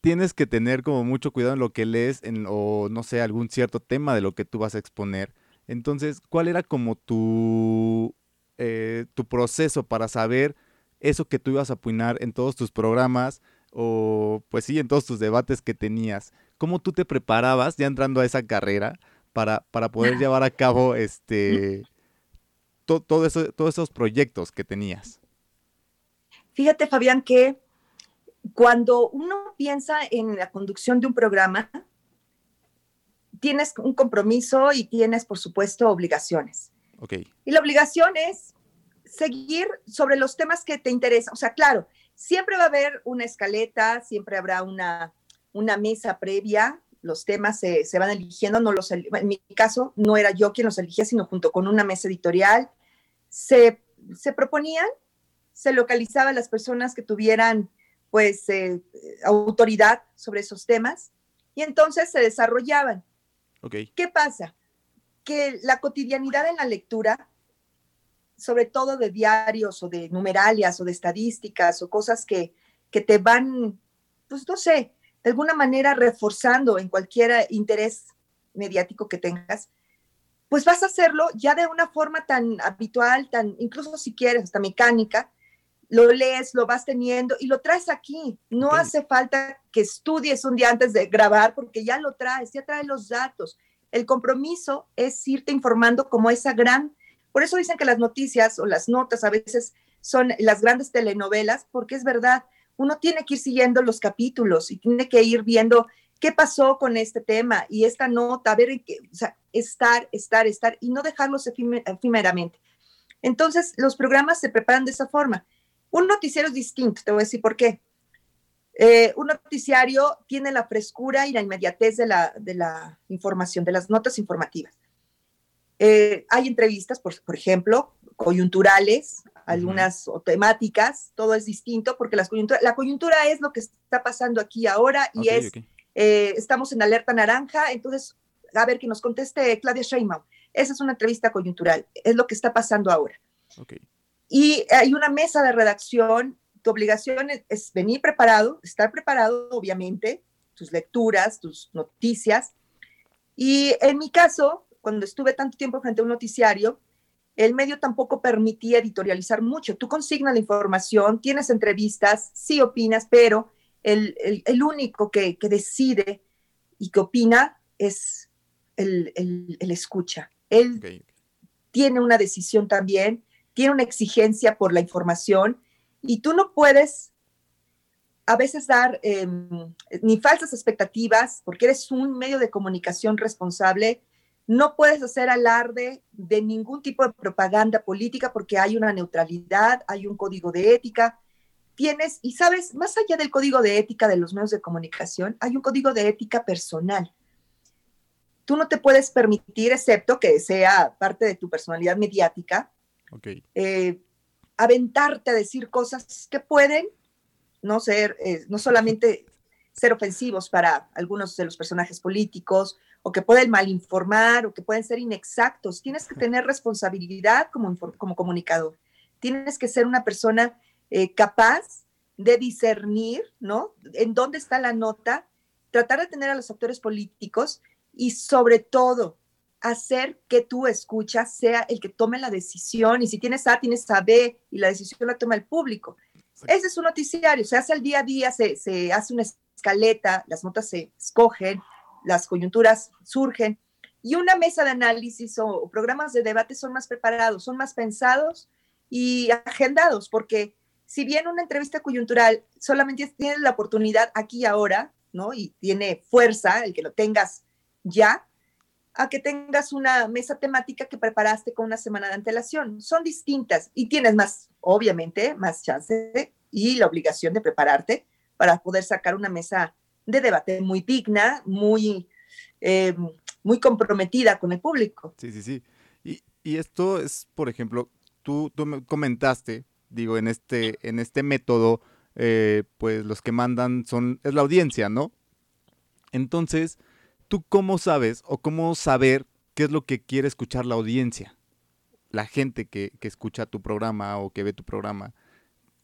tienes que tener como mucho cuidado en lo que lees en, o no sé, algún cierto tema de lo que tú vas a exponer. Entonces, ¿cuál era como tu eh, tu proceso para saber eso que tú ibas a opinar en todos tus programas o pues sí, en todos tus debates que tenías. ¿Cómo tú te preparabas ya entrando a esa carrera para, para poder <laughs> llevar a cabo este todo eso, todos esos proyectos que tenías? Fíjate, Fabián, que cuando uno piensa en la conducción de un programa, tienes un compromiso y tienes, por supuesto, obligaciones. Okay. Y la obligación es seguir sobre los temas que te interesan. O sea, claro, siempre va a haber una escaleta, siempre habrá una, una mesa previa, los temas se, se, van eligiendo, no los, en mi caso no era yo quien los elegía, sino junto con una mesa editorial, se, se proponían, se localizaban las personas que tuvieran pues eh, autoridad sobre esos temas y entonces se desarrollaban. Okay. ¿Qué pasa? Que la cotidianidad en la lectura, sobre todo de diarios o de numeralias o de estadísticas o cosas que, que te van, pues no sé, de alguna manera reforzando en cualquier interés mediático que tengas, pues vas a hacerlo ya de una forma tan habitual, tan, incluso si quieres, hasta mecánica, lo lees, lo vas teniendo y lo traes aquí. No okay. hace falta que estudies un día antes de grabar porque ya lo traes, ya traes los datos. El compromiso es irte informando como esa gran, por eso dicen que las noticias o las notas a veces son las grandes telenovelas, porque es verdad, uno tiene que ir siguiendo los capítulos y tiene que ir viendo qué pasó con este tema y esta nota, a ver, o sea, estar, estar, estar y no dejarlos efímeramente. Entonces, los programas se preparan de esa forma. Un noticiero es distinto, te voy a decir por qué. Eh, un noticiario tiene la frescura y la inmediatez de la, información, de las notas informativas. Eh, hay entrevistas, por, ejemplo, coyunturales, algunas uh -huh. temáticas, todo es distinto porque las coyuntura, la coyuntura es lo que está pasando aquí ahora y okay, es, okay. Eh, estamos en alerta naranja, entonces, a ver, que nos conteste Claudia Sheinbaum. Esa es una entrevista coyuntural, es lo que está pasando ahora. Okay. Y hay una mesa de redacción, tu obligación es, es venir preparado, estar preparado, obviamente, tus lecturas, tus noticias. Y en mi caso, cuando estuve tanto tiempo frente a un noticiario, el medio tampoco permitía editorializar mucho. Tú consignas la información, tienes entrevistas, sí opinas, pero el, el, el único que, que, decide y que opina es el, el escucha. Él okay. tiene una decisión también tiene una exigencia por la información y tú no puedes a veces dar eh, ni falsas expectativas porque eres un medio de comunicación responsable. No puedes hacer alarde de ningún tipo de propaganda política porque hay una neutralidad, hay un código de ética. Tienes, y sabes, más allá del código de ética de los medios de comunicación, hay un código de ética personal. Tú no te puedes permitir, excepto que sea parte de tu personalidad mediática, Okay. Eh, aventarte a decir cosas que pueden no ser, eh, no solamente ser ofensivos para algunos de los personajes políticos, o que pueden malinformar, o que pueden ser inexactos. Tienes que tener responsabilidad como, como comunicador. Tienes que ser una persona eh, capaz de discernir, ¿no? En dónde está la nota, tratar de tener a los actores políticos y sobre todo hacer que tú escuchas sea el que tome la decisión y si tienes A, tienes a B y la decisión la toma el público. Ese es un noticiario, se hace el día a día, se, se hace una escaleta, las notas se escogen, las coyunturas surgen y una mesa de análisis o, programas de debate son más preparados, son más pensados y agendados, porque si bien una entrevista coyuntural solamente tiene la oportunidad aquí y ahora, ¿no? Y tiene fuerza el que lo tengas ya, a que tengas una mesa temática que preparaste con una semana de antelación. Son distintas y tienes más, obviamente, más chance y la obligación de prepararte para poder sacar una mesa de debate muy digna, muy, eh, muy comprometida con el público. Sí, sí, sí. Y, y esto es, por ejemplo, tú, tú me comentaste, digo, en este, en este método, eh, pues los que mandan son, es la audiencia, ¿no? Entonces, ¿tú cómo sabes o cómo saber qué es lo que quiere escuchar la audiencia? La gente que, que escucha tu programa o que ve tu programa.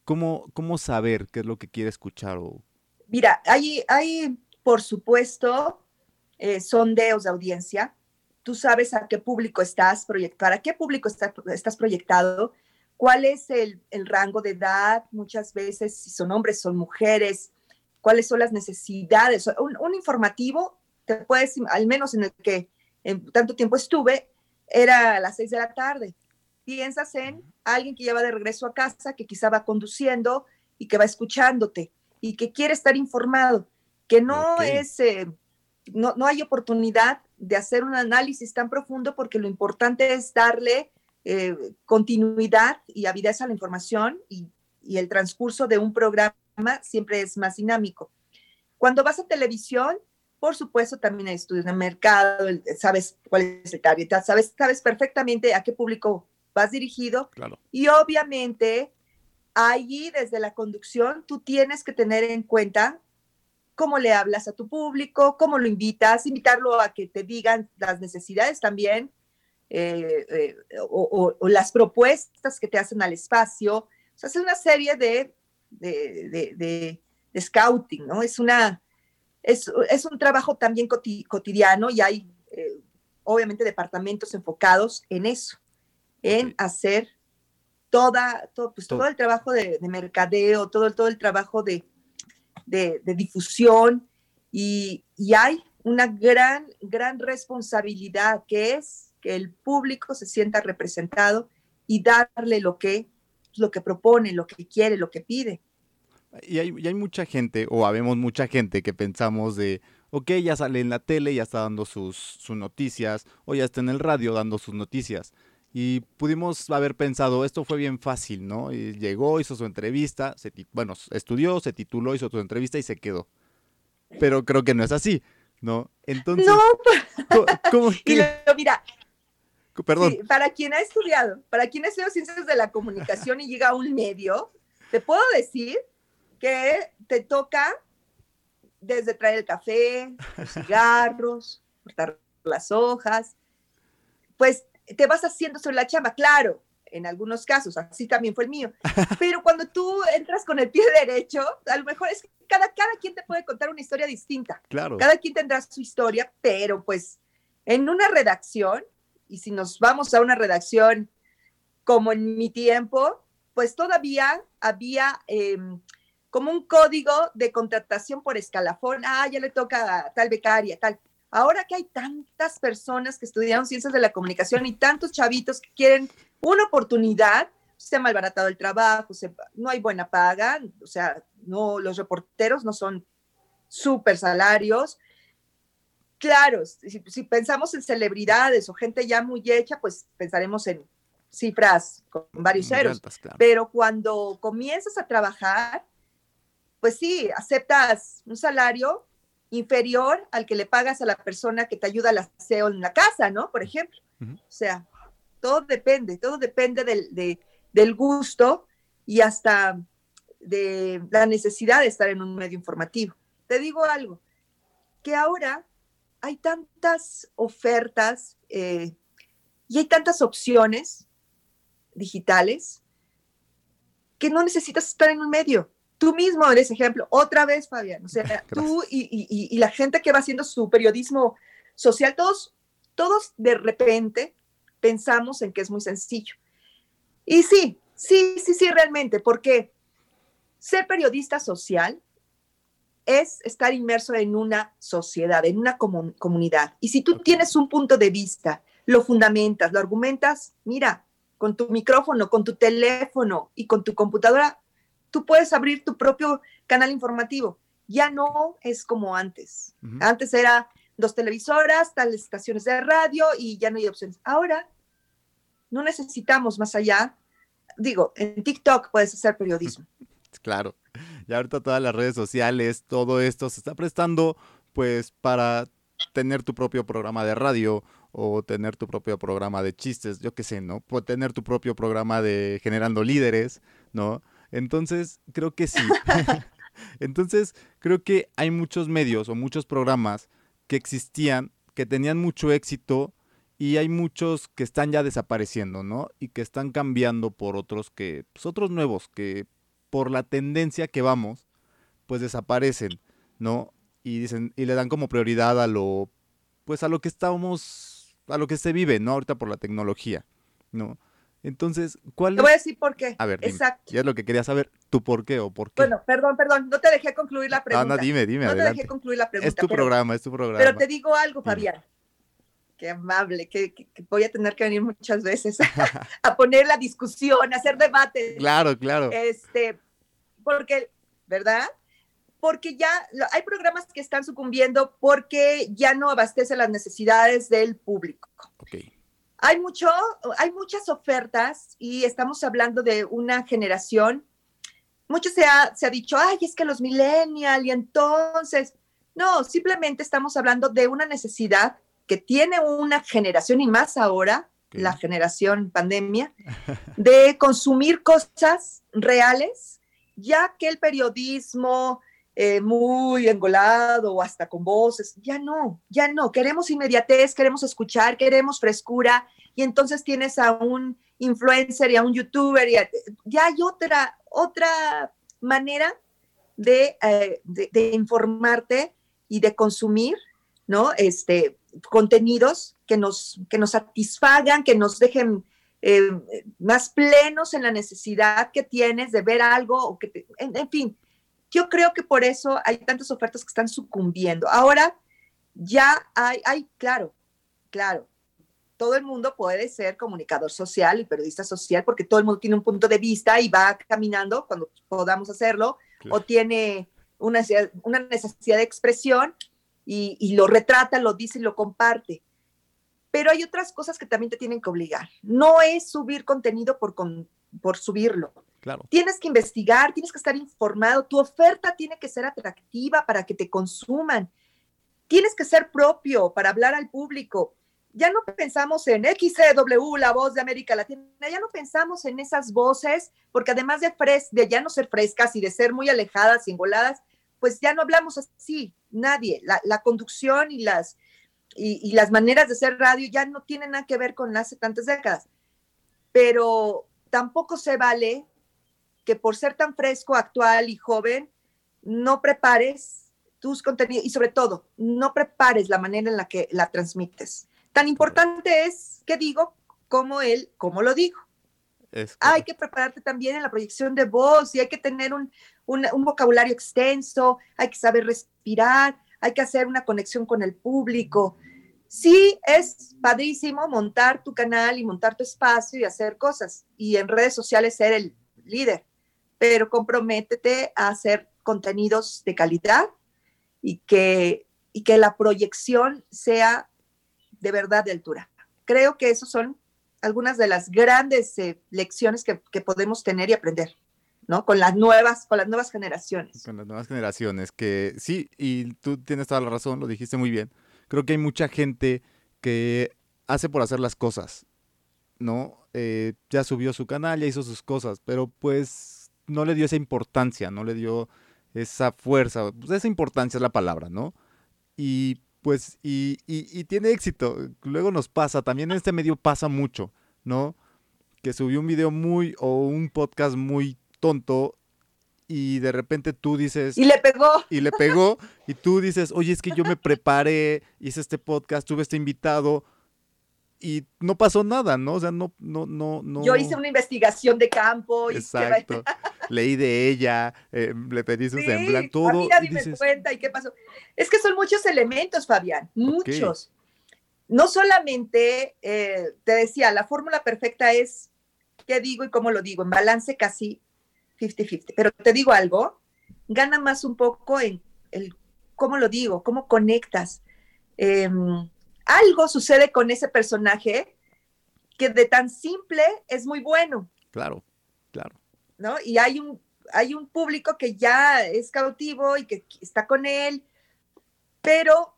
¿Cómo, cómo saber qué es lo que quiere escuchar? O... Mira, hay, hay, por supuesto, eh, sondeos de audiencia. Tú sabes a qué público estás proyectado, a qué público está, estás proyectado, cuál es el, el rango de edad, muchas veces si son hombres, son mujeres, cuáles son las necesidades. Un, un informativo te puedes, al menos en el que en tanto tiempo estuve, era a las seis de la tarde. piensas en alguien que ya va de regreso a casa, que quizá va conduciendo y que va escuchándote y que quiere estar informado, que no es, eh, no, no, hay oportunidad de hacer un análisis tan profundo porque lo importante es darle eh, continuidad y avidez a la información y, y el transcurso de un programa siempre es más dinámico. Cuando vas a televisión, por supuesto, también hay estudios de mercado, sabes cuál es el target, sabes, sabes perfectamente a qué público vas dirigido. Claro. Y obviamente, allí desde la conducción, tú tienes que tener en cuenta cómo le hablas a tu público, cómo lo invitas, invitarlo a que te digan las necesidades también, eh, eh, o, las propuestas que te hacen al espacio. O sea, es una serie de, de, de scouting, ¿no? Es una es, un trabajo también cotidiano y hay eh, obviamente departamentos enfocados en eso, en hacer toda, todo, pues, todo. el trabajo de, mercadeo, todo, todo el trabajo de, difusión y, hay una gran, gran responsabilidad que es que el público se sienta representado y darle lo que, lo que propone, lo que quiere, lo que pide. Y hay, hay, mucha gente, o habemos mucha gente que pensamos de, ok, ya sale en la tele, ya está dando sus, sus noticias, o ya está en el radio dando sus noticias. Y pudimos haber pensado, esto fue bien fácil, ¿no? Y llegó, hizo su entrevista, se, bueno, estudió, se tituló, hizo su entrevista y se quedó. Pero creo que no es así, ¿no? Entonces, no, ¿cómo, <laughs> mira, Perdón. para quien ha estudiado, para quien ha estudiado ciencias de la comunicación y llega a un medio, te puedo decir que te toca desde traer el café, los cigarros, cortar las hojas, pues te vas haciendo sobre la chamba, claro, en algunos casos, así también fue el mío, <laughs> pero cuando tú entras con el pie derecho, a lo mejor es que cada, cada quien te puede contar una historia distinta. Claro. Cada quien tendrá su historia, pero pues en una redacción, y si nos vamos a una redacción como en mi tiempo, pues todavía había em, como un código de contratación por escalafón. Ah, ya le toca a tal becaria, tal. Ahora que hay tantas personas que estudiaron ciencias de la comunicación y tantos chavitos que quieren una oportunidad, se ha malbaratado el trabajo, no hay buena paga, o sea, no, los reporteros no son súper salarios. Claro, si, pensamos en celebridades o gente ya muy hecha, pues pensaremos en cifras con varios ceros. Pero cuando comienzas a trabajar, pues sí, aceptas un salario inferior al que le pagas a la persona que te ayuda al aseo en la casa, ¿no? Por ejemplo. O sea, todo depende, todo depende del, del gusto y hasta de la necesidad de estar en un medio informativo. Te digo algo, que ahora hay tantas ofertas eh, y hay tantas opciones digitales que no necesitas estar en un medio tú mismo eres ejemplo, otra vez, Fabián, o sea, <laughs> tú y, la gente que va haciendo su periodismo social, todos, todos de repente pensamos en que es muy sencillo. Y sí, sí, sí, sí, realmente, porque ser periodista social es estar inmerso en una sociedad, en una comunidad. Y si tú tienes un punto de vista, lo fundamentas, lo argumentas, mira, con tu micrófono, con tu teléfono y con tu computadora, tú puedes abrir tu propio canal informativo. Ya no es como antes. Antes era dos televisoras, tales estaciones de radio y ya no hay opciones. Ahora no necesitamos más allá. Digo, en TikTok puedes hacer periodismo. <laughs> Claro. Y ahorita todas las redes sociales, todo esto se está prestando pues para tener tu propio programa de radio o tener tu propio programa de chistes, yo qué sé, ¿no? O tener tu propio programa de generando líderes, ¿no? Entonces, creo que sí. <laughs> Entonces, creo que hay muchos medios o muchos programas que existían, que tenían mucho éxito y hay muchos que están ya desapareciendo, ¿no? Y que están cambiando por otros que, pues otros nuevos, que por la tendencia que vamos, pues desaparecen, ¿no? Y dicen, y le dan como prioridad a lo, pues a lo que estamos, a lo que se vive, ¿no? Ahorita por la tecnología, ¿no? Entonces, ¿cuál Te voy a decir por qué. A ver, Exacto. Ya es lo que quería saber, tu por qué o por qué. Bueno, perdón, perdón, no te dejé concluir la pregunta. No, no, dime, dime, No te dejé concluir la pregunta. Es tu programa, es tu programa. Pero te digo algo, Fabián. Qué amable, que, voy a tener que venir muchas veces a, poner la discusión, a hacer debate. Claro, claro. Este, porque, ¿verdad? Porque ya hay programas que están sucumbiendo porque ya no abastecen las necesidades del público. Okay. Hay mucho, hay muchas ofertas y estamos hablando de una generación. Mucho se ha, se ha dicho, ay, es que los millennials y entonces, no, simplemente estamos hablando de una necesidad que tiene una generación y más ahora, la generación pandemia, <laughs> de consumir cosas reales, ya que el periodismo eh, muy engolado o hasta con voces, ya no, ya no, queremos inmediatez, queremos escuchar, queremos frescura, y entonces tienes a un influencer y a un youtuber, y ya hay otra, otra manera de, eh, de informarte y de consumir, ¿no? Este, contenidos que nos, que nos satisfagan, que nos dejen eh, más plenos en la necesidad que tienes de ver algo, o que en, fin, yo creo que por eso hay tantas ofertas que están sucumbiendo. Ahora ya hay, hay, claro, claro, todo el mundo puede ser comunicador social y periodista social porque todo el mundo tiene un punto de vista y va caminando cuando podamos hacerlo o tiene una, una necesidad de expresión y, lo retrata, lo dice y lo comparte. Pero hay otras cosas que también te tienen que obligar. No es subir contenido por, por subirlo. Claro. Tienes que investigar, tienes que estar informado, tu oferta tiene que ser atractiva para que te consuman. Tienes que ser propio para hablar al público. Ya no pensamos en XCW, la voz de América Latina, ya no pensamos en esas voces, porque además de, de ya no ser frescas y de ser muy alejadas y engoladas, pues ya no hablamos así, nadie. La, conducción y las, y, las maneras de hacer radio ya no tienen nada que ver con hace tantas décadas. Pero tampoco se vale que por ser tan fresco, actual y joven, no prepares tus contenidos y sobre todo, no prepares la manera en la que la transmites. Tan importante es, que digo, como él, como lo digo. hay que prepararte también en la proyección de voz y hay que tener un, un, vocabulario extenso, hay que saber respirar, hay que hacer una conexión con el público. Sí, es padrísimo montar tu canal y montar tu espacio y hacer cosas y en redes sociales ser el líder, pero comprométete a hacer contenidos de calidad y que, y que la proyección sea de verdad de altura. Creo que esas son algunas de las grandes eh, lecciones que, que podemos tener y aprender. ¿no? Con las nuevas, con las nuevas generaciones. Con las nuevas generaciones, que sí, y tú tienes toda la razón, lo dijiste muy bien. Creo que hay mucha gente que hace por hacer las cosas, ¿no? Eh, ya subió su canal, ya hizo sus cosas, pero pues no le dio esa importancia, no le dio esa fuerza, pues esa importancia es la palabra, ¿no? Y pues, y, y, y tiene éxito. Luego nos pasa, también en este medio pasa mucho, ¿no? Que subió un video muy, o un podcast muy tonto y de repente tú dices... Y le pegó. Y le pegó y tú dices, oye, es que yo me preparé, hice este podcast, tuve este invitado y no pasó nada, ¿no? O sea, no, no, no, no. Yo hice una investigación de campo. Y Exacto. <laughs> Leí de ella, eh, le pedí su sí, todo. A mí nadie me cuenta y qué pasó. Es que son muchos elementos, Fabián, muchos. No solamente, eh, te decía, la fórmula perfecta es qué digo y cómo lo digo, en balance casi 50-50. Pero te digo algo, gana más un poco en el cómo lo digo, cómo conectas. Em, algo sucede con ese personaje que de tan simple es muy bueno. Claro, claro. ¿No? Y hay un, hay un público que ya es cautivo y que está con él, pero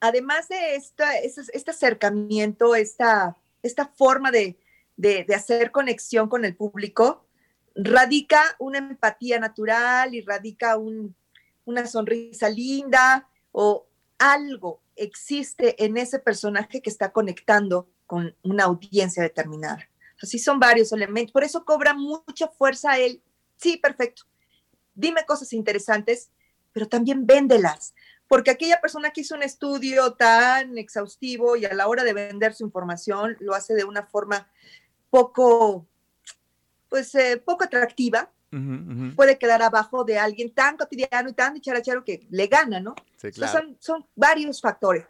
además de esta, este acercamiento, esta, esta forma de, de, de hacer conexión con el público, radica una empatía natural y radica una sonrisa linda o algo existe en ese personaje que está conectando con una audiencia determinada. Así son varios elementos. Por eso cobra mucha fuerza él. Sí, perfecto. Dime cosas interesantes, pero también véndelas. Porque aquella persona que hizo un estudio tan exhaustivo y a la hora de vender su información lo hace de una forma poco pues eh, poco atractiva, puede quedar abajo de alguien tan cotidiano y tan dicharachero que le gana, ¿no? Sí, claro. son, son varios factores.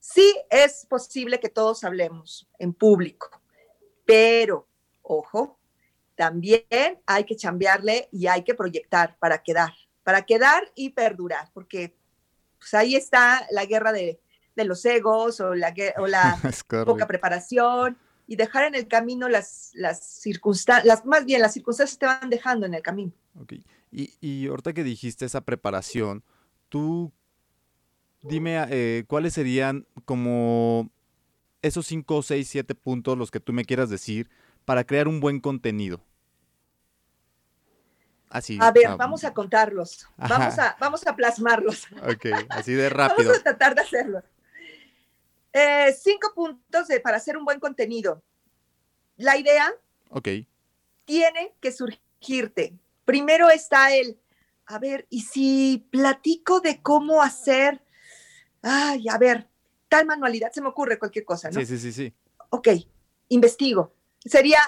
Sí es posible que todos hablemos en público, pero, ojo, también hay que chambearle y hay que proyectar para quedar, para quedar y perdurar, porque pues ahí está la guerra de, los egos o la, o la <laughs> poca preparación y dejar en el camino las, las circunstancias, más bien las circunstancias te van dejando en el camino. Ok, y, y ahorita que dijiste esa preparación, ¿tú dime eh, cuáles serían como esos 5, 6, 7 puntos los que tú me quieras decir para crear un buen contenido. Así. A ver, vamos a contarlos. Vamos a, vamos a plasmarlos. Ok, así de <laughs> rápido. vamos a tratar de hacerlo. Eh, cinco puntos de, para hacer un buen contenido. La idea okay. tiene que surgirte. Primero está el, a ver, ¿y si platico de cómo hacer ay, a ver, tal manualidad, se me ocurre cualquier cosa, ¿no? Sí, sí, sí, sí. Ok, investigo. Sería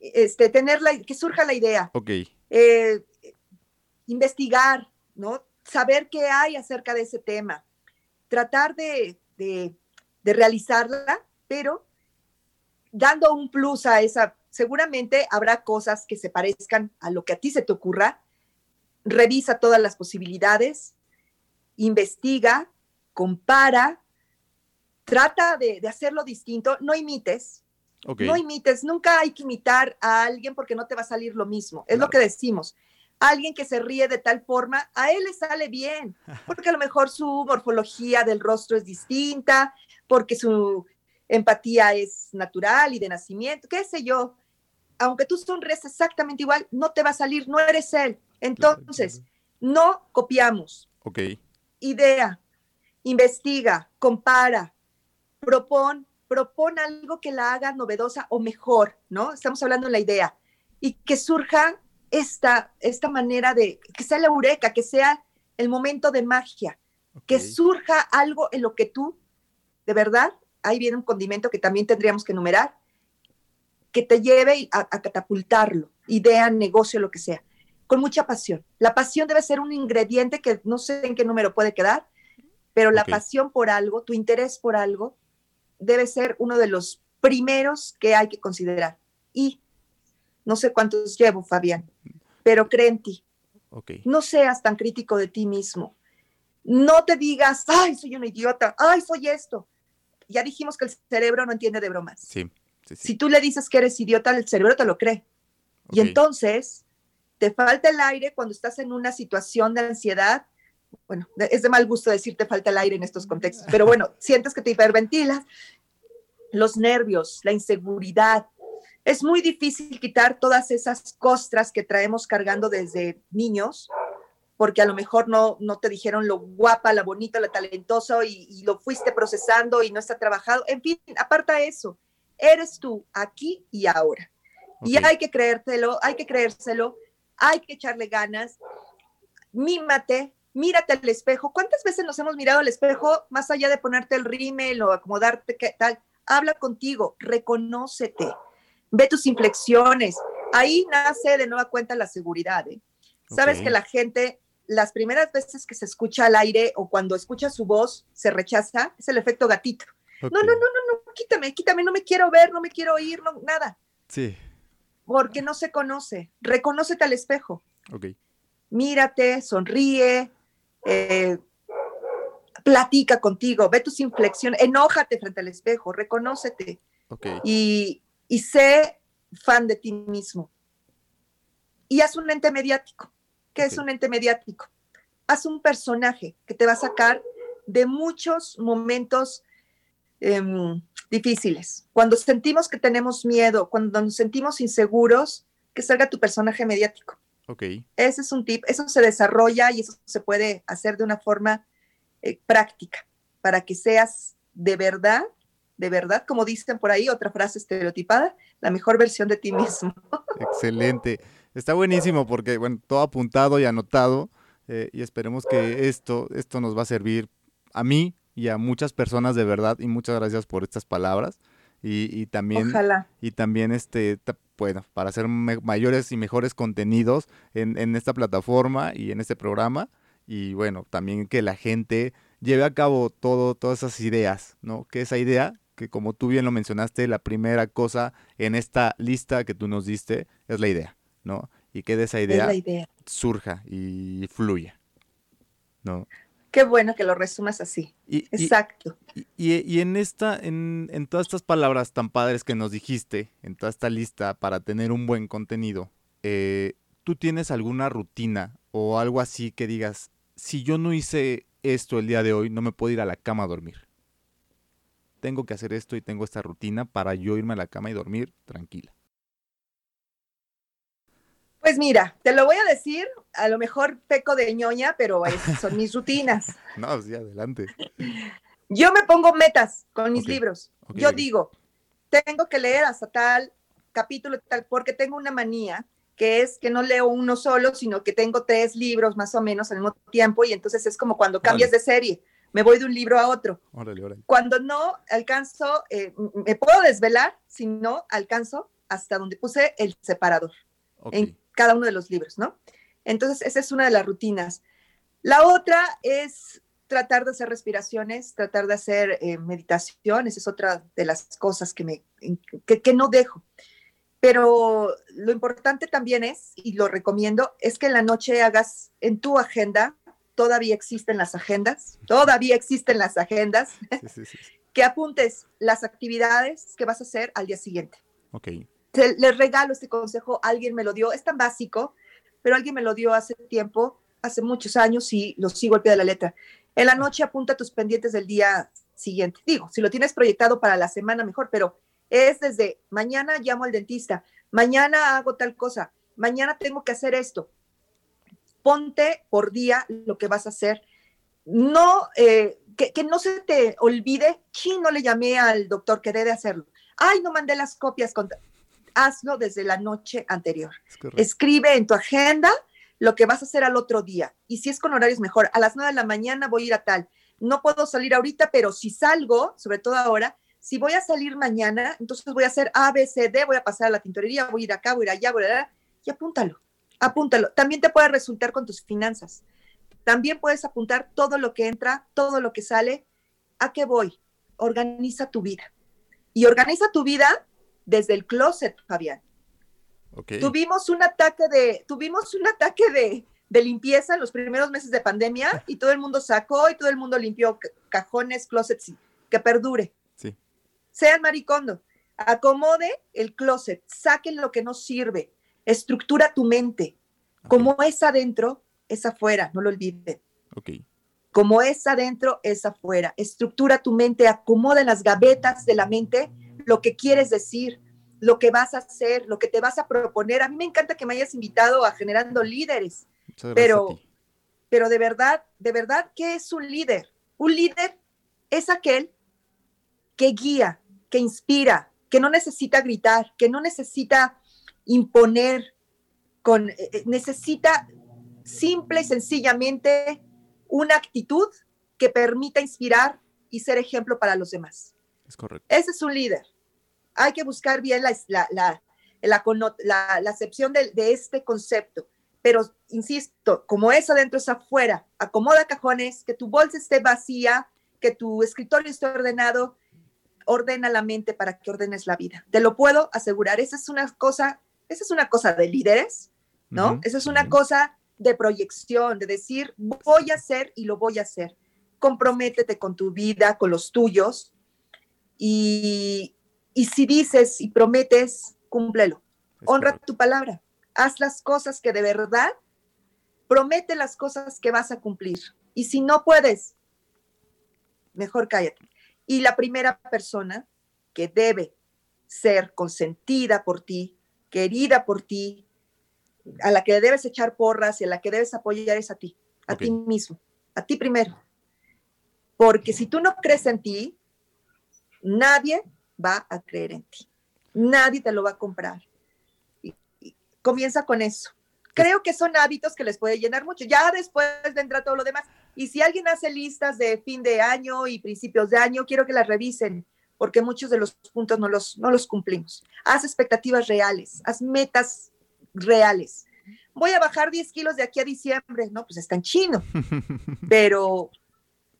este, tener la, que surja la idea. Ok. Eh, investigar, ¿no? Saber qué hay acerca de ese tema. Tratar de, de, de realizarla, pero dando un plus a esa, seguramente habrá cosas que se parezcan a lo que a ti se te ocurra. Revisa todas las posibilidades, investiga, compara, trata de, hacerlo distinto, no imites. No imites, nunca hay que imitar a alguien porque no te va a salir lo mismo. Es lo que decimos. Alguien que se ríe de tal forma, a él le sale bien, <laughs> porque a lo mejor su morfología del rostro es distinta, porque su empatía es natural y de nacimiento, qué sé yo. Aunque tú sonríes exactamente igual, no te va a salir, no eres él. Entonces, no copiamos. Ok. Idea, investiga, compara, propon, propon algo que la haga novedosa o mejor, ¿no? Estamos hablando de la idea. Y que surja esta, esta manera de, que sea la eureka, que sea el momento de magia, que surja algo en lo que tú, de verdad, ahí viene un condimento que también tendríamos que enumerar, que te lleve a, a catapultarlo, idea, negocio, lo que sea, con mucha pasión. La pasión debe ser un ingrediente que no sé en qué número puede quedar, pero la pasión por algo, tu interés por algo, debe ser uno de los primeros que hay que considerar. Y no sé cuántos llevo, Fabián, pero cree en ti. No seas tan crítico de ti mismo. No te digas, ay, soy un idiota, ay, soy esto. Ya dijimos que el cerebro no entiende de bromas. Sí, Si tú le dices que eres idiota, el cerebro te lo cree. Y entonces te falta el aire cuando estás en una situación de ansiedad bueno, es de mal gusto decirte falta el aire en estos contextos, pero bueno, <laughs> sientes que te hiperventilas, los nervios, la inseguridad. Es muy difícil quitar todas esas costras que traemos cargando desde niños, porque a lo mejor no, no te dijeron lo guapa, la bonita, la talentosa y, lo fuiste procesando y no está trabajado. En fin, aparta eso. Eres tú aquí y ahora. Y hay que creértelo, hay que creérselo, hay que echarle ganas. Mímate, mírate al espejo. ¿Cuántas veces nos hemos mirado al espejo más allá de ponerte el rímel o acomodarte qué tal? Habla contigo, reconócete, ve tus inflexiones. Ahí nace de nueva cuenta la seguridad. ¿eh? Sabes que la gente, las primeras veces que se escucha al aire o cuando escucha su voz, se rechaza, es el efecto gatito. No, no, no, no, no, quítame, quítame, no me quiero ver, no me quiero oír, no, nada. Sí. Porque no se conoce. Reconócete al espejo. Ok. Mírate, sonríe, eh, platica contigo, ve tus inflexiones, enójate frente al espejo, reconócete y, sé fan de ti mismo. Y haz un ente mediático. ¿Qué es un ente mediático? Haz un personaje que te va a sacar de muchos momentos em, difíciles. Cuando sentimos que tenemos miedo, cuando nos sentimos inseguros, que salga tu personaje mediático. Ese es un tip, eso se desarrolla y eso se puede hacer de una forma eh, práctica para que seas de verdad, de verdad, como dicen por ahí, otra frase estereotipada, la mejor versión de ti mismo. Excelente. Está buenísimo porque, bueno, todo apuntado y anotado eh, y esperemos que esto, esto nos va a servir a mí y a muchas personas de verdad y muchas gracias por estas palabras. Y, también, Ojalá. y también este, bueno, para hacer mayores y mejores contenidos en, esta plataforma y en este programa. Y bueno, también que la gente lleve a cabo todo, todas esas ideas, ¿no? Que esa idea, que como tú bien lo mencionaste, la primera cosa en esta lista que tú nos diste es la idea, ¿no? Y que de esa idea, surja y fluya, ¿no? Qué bueno que lo resumas así. Exacto. Y, en esta, en, en, todas estas palabras tan padres que nos dijiste, en toda esta lista para tener un buen contenido, eh, ¿tú tienes alguna rutina o algo así que digas, si yo no hice esto el día de hoy, no me puedo ir a la cama a dormir? Tengo que hacer esto y tengo esta rutina para yo irme a la cama y dormir tranquila. Pues mira, te lo voy a decir, a lo mejor peco de ñoña, pero esas <laughs> son mis rutinas. no, sí, adelante. Yo me pongo metas con mis libros. yo digo, tengo que leer hasta tal capítulo, tal, porque tengo una manía que es que no leo uno solo, sino que tengo tres libros más o menos al mismo tiempo y entonces es como cuando cambias de serie, me voy de un libro a otro. Cuando no alcanzo, eh, me puedo desvelar, si no alcanzo hasta donde puse el separador en cada uno de los libros, ¿no? Entonces, esa es una de las rutinas. La otra es tratar de hacer respiraciones, tratar de hacer eh, meditación, esa es otra de las cosas que, me, que no dejo. Pero lo importante también es, y lo recomiendo, es que en la noche hagas en tu agenda, todavía existen las agendas, todavía existen las agendas, <laughs> que apuntes las actividades que vas a hacer al día siguiente. Ok. Les regalo este consejo, alguien me lo dio, es tan básico, pero alguien me lo dio hace tiempo, hace muchos años y lo sigo al pie de la letra. En la noche apunta tus pendientes del día siguiente. Digo, si lo tienes proyectado para la semana, mejor, pero es desde mañana llamo al dentista, mañana hago tal cosa, mañana tengo que hacer esto. Ponte por día lo que vas a hacer. No, eh, que, no se te olvide, sí, no le llamé al doctor que debe hacerlo. Ay, no mandé las copias. Hazlo desde la noche anterior. Escribe en tu agenda lo que vas a hacer al otro día. Y si es con horarios mejor, a las nueve de la mañana voy a ir a tal. No puedo salir ahorita, pero si salgo, sobre todo ahora, si voy a salir mañana, entonces voy a hacer A, B, C, D, voy a pasar a la tintorería, voy a ir acá, voy a ir allá, voy a ir allá, y apúntalo, apúntalo. También te puede resultar con tus finanzas. También puedes apuntar todo lo que entra, todo lo que sale. ¿A qué voy? Organiza tu vida. Y organiza tu vida desde el closet, Fabián. Tuvimos un ataque de, tuvimos un ataque de, de limpieza en los primeros meses de pandemia y todo el mundo sacó y todo el mundo limpió cajones, closets, que perdure sean maricondo, acomode el closet, saquen lo que no sirve, estructura tu mente. Como es adentro, es afuera, no lo olviden. Como es adentro, es afuera. Estructura tu mente, acomoda en las gavetas de la mente lo que quieres decir, lo que vas a hacer, lo que te vas a proponer. A mí me encanta que me hayas invitado a Generando Líderes, pero, pero de verdad, de verdad, ¿qué es un líder? Un líder es aquel que guía, que inspira, que no necesita gritar, que no necesita imponer, con, eh, eh, necesita simple y sencillamente una actitud que permita inspirar y ser ejemplo para los demás. Es correcto. Ese es un líder. Hay que buscar bien la, la, la, la acepción de, de, este concepto. Pero, insisto, como es adentro, es afuera. Acomoda cajones, que tu bolsa esté vacía, que tu escritorio esté ordenado, ordena la mente para que ordenes la vida. Te lo puedo asegurar. Esa es una cosa, esa es una cosa de líderes, ¿no? esa es una cosa de proyección, de decir, voy a hacer y lo voy a hacer. Comprométete con tu vida, con los tuyos. Y, y si dices y prometes, cúmplelo. Honra tu palabra. Haz las cosas que de verdad, promete las cosas que vas a cumplir. Y si no puedes, mejor cállate. Y la primera persona que debe ser consentida por ti, querida por ti, a la que debes echar porras y a la que debes apoyar es a ti, a ti mismo, a ti primero. Porque si tú no crees en ti, nadie va a creer en ti. Nadie te lo va a comprar. comienza con eso. Creo que son hábitos que les puede llenar mucho. Ya después vendrá todo lo demás. Y si alguien hace listas de fin de año y principios de año, quiero que las revisen, porque muchos de los puntos no los, no los cumplimos. Haz expectativas reales, haz metas reales. Voy a bajar 10 kilos de aquí a diciembre, no, pues está en chino, <laughs> pero,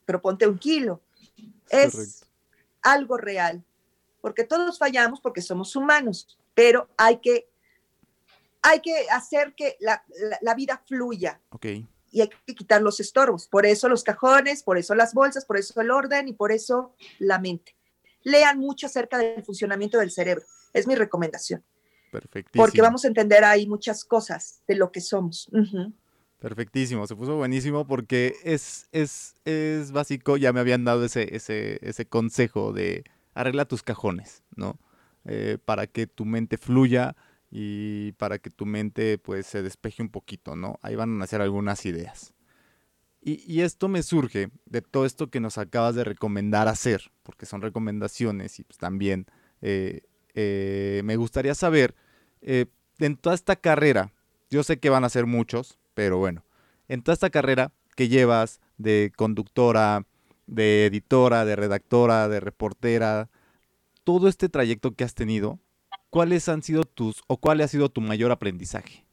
pero ponte un kilo. Es algo real, porque todos fallamos porque somos humanos, pero hay que, hay que hacer que la, vida fluya. Okay. Y hay que quitar los estorbos. Por eso los cajones, por eso las bolsas, por eso el orden y por eso la mente. Lean mucho acerca del funcionamiento del cerebro. Es mi recomendación. Perfectísimo. Porque vamos a entender ahí muchas cosas de lo que somos. Perfectísimo, se puso buenísimo porque es, es, es básico, ya me habían dado ese, ese, ese consejo de arregla tus cajones, ¿no? Eh, para que tu mente fluya y para que tu mente pues se despeje un poquito, ¿no? Ahí van a nacer algunas ideas. Y, esto me surge de todo esto que nos acabas de recomendar hacer, porque son recomendaciones y pues también eh, eh, me gustaría saber, en toda esta carrera, yo sé que van a ser muchos, pero bueno, en toda esta carrera que llevas de conductora, de editora, de redactora, de reportera, todo este trayecto que has tenido, ¿cuáles han sido tus o cuál ha sido tu mayor aprendizaje?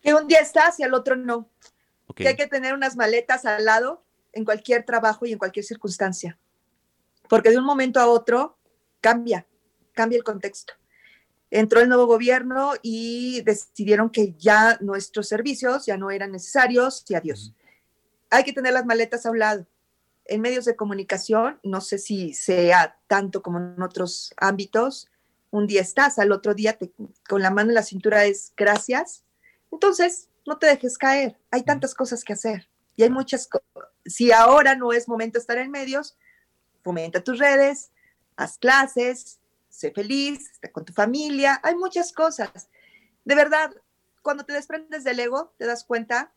Que un día estás y al otro no. Que hay que tener unas maletas al lado en cualquier trabajo y en cualquier circunstancia. Porque de un momento a otro cambia, cambia el contexto entró el nuevo gobierno y decidieron que ya nuestros servicios ya no eran necesarios y adiós. Hay que tener las maletas a un lado. En medios de comunicación, no sé si sea tanto como en otros ámbitos, un día estás, al otro día te, con la mano en la cintura es gracias. Entonces, no te dejes caer. Hay tantas cosas que hacer y hay muchas. Si ahora no es momento de estar en medios, fomenta tus redes, haz clases, sé feliz, está con tu familia, hay muchas cosas. De verdad, cuando te desprendes del ego, te das cuenta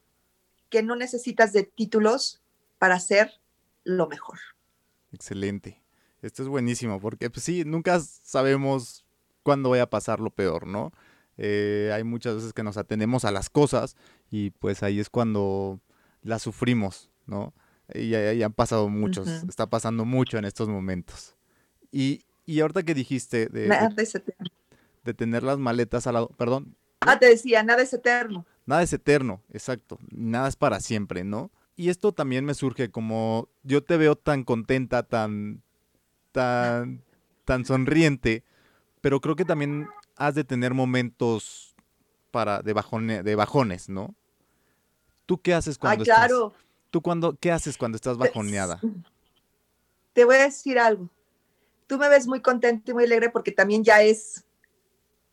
que no necesitas de títulos para ser lo mejor. Excelente. Esto es buenísimo, porque pues sí, nunca sabemos cuándo vaya a pasar lo peor, ¿no? Eh, hay muchas veces que nos atenemos a las cosas y pues ahí es cuando las sufrimos, ¿no? Y ya, han pasado muchos, está pasando mucho en estos momentos. Y, y ahorita que dijiste de, de, tener las maletas al lado, perdón. Ah, te decía, nada es eterno. Nada es eterno, exacto. Nada es para siempre, ¿no? Y esto también me surge como yo te veo tan contenta, tan, tan, tan sonriente, pero creo que también has de tener momentos para de, bajone, de bajones, ¿no? ¿Tú qué haces cuando claro. estás? ¿Tú cuando, qué haces cuando estás pues, bajoneada? Te voy a decir algo tú me ves muy contenta y muy alegre porque también ya es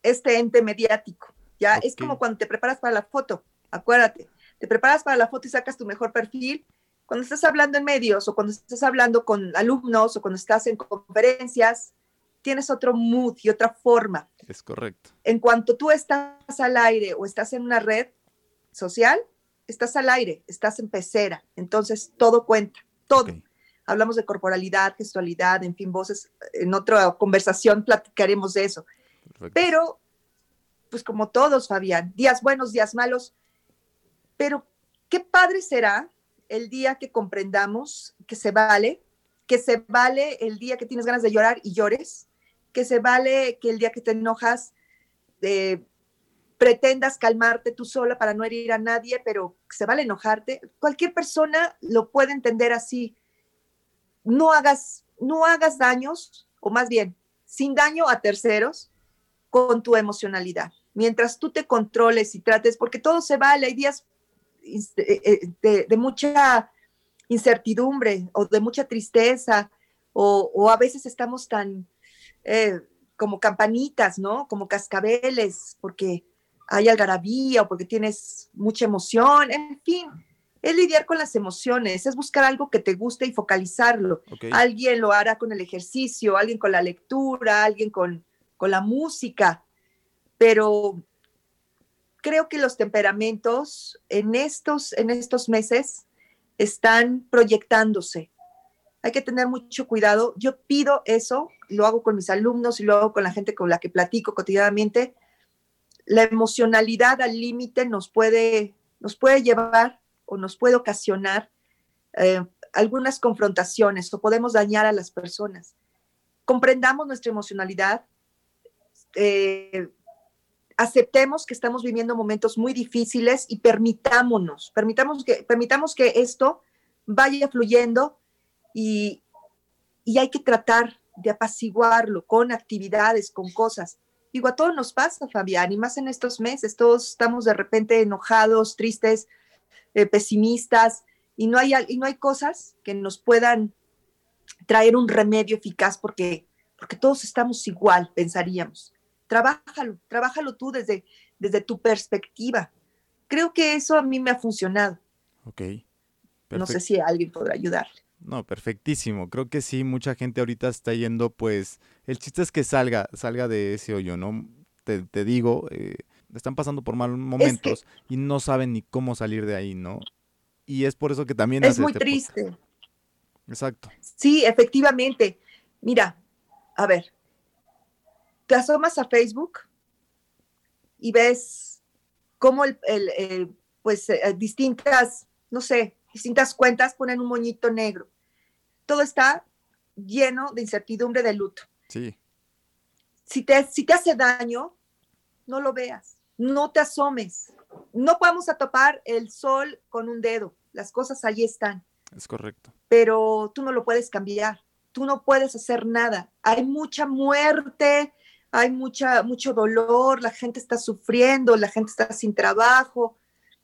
este ente mediático. Ya es como cuando te preparas para la foto, acuérdate, te preparas para la foto y sacas tu mejor perfil. Cuando estás hablando en medios o cuando estás hablando con alumnos o cuando estás en conferencias, tienes otro mood y otra forma. Es correcto. En cuanto tú estás al aire o estás en una red social, estás al aire, estás en pecera, entonces todo cuenta, todo hablamos de corporalidad, gestualidad, en fin, voces. En otra conversación platicaremos de eso. Pero, pues como todos, Fabián, días buenos, días malos. Pero qué padre será el día que comprendamos que se vale, que se vale el día que tienes ganas de llorar y llores, que se vale que el día que te enojas eh, pretendas calmarte tú sola para no herir a nadie, pero se vale enojarte. Cualquier persona lo puede entender así no hagas, no hagas daños, o más bien, sin daño a terceros, con tu emocionalidad. Mientras tú te controles y trates, porque todo se vale, hay días eh, eh, de, mucha incertidumbre o de mucha tristeza, o, a veces estamos tan eh, como campanitas, ¿no? Como cascabeles, porque hay algarabía o porque tienes mucha emoción, en fin es lidiar con las emociones, es buscar algo que te guste y focalizarlo. Alguien lo hará con el ejercicio, alguien con la lectura, alguien con, con la música, pero creo que los temperamentos en estos, en estos meses están proyectándose. Hay que tener mucho cuidado. Yo pido eso, lo hago con mis alumnos y lo hago con la gente con la que platico cotidianamente. La emocionalidad al límite nos puede, nos puede llevar o nos puede ocasionar eh, algunas confrontaciones o podemos dañar a las personas. Comprendamos nuestra emocionalidad, eh, aceptemos que estamos viviendo momentos muy difíciles y permitámonos, permitamos que, permitamos que esto vaya fluyendo y, y hay que tratar de apaciguarlo con actividades, con cosas. Digo, a todos nos pasa, Fabián, y más en estos meses, todos estamos de repente enojados, tristes, eh, pesimistas, y no, hay, y no hay cosas que nos puedan traer un remedio eficaz porque, porque todos estamos igual, pensaríamos. Trabájalo, trabájalo tú desde, desde tu perspectiva. Creo que eso a mí me ha funcionado. Ok. No sé si alguien podrá ayudarle. No, perfectísimo. Creo que sí, mucha gente ahorita está yendo, pues, el chiste es que salga, salga de ese hoyo, ¿no? Te, digo, eh, están pasando por malos momentos y no saben ni cómo salir de ahí, ¿no? Y es por eso que también... Es muy este triste. Exacto. Sí, efectivamente. Mira, a ver, te asomas a Facebook y ves cómo el, pues eh, distintas, no sé, distintas cuentas ponen un moñito negro. Todo está lleno de incertidumbre de luto. Sí. Si te, si te hace daño, no lo veas, no te asomes. No podemos atopar el sol con un dedo, las cosas ahí están. Es correcto. Pero tú no lo puedes cambiar, tú no puedes hacer nada. Hay mucha muerte, hay mucha, mucho dolor, la gente está sufriendo, la gente está sin trabajo,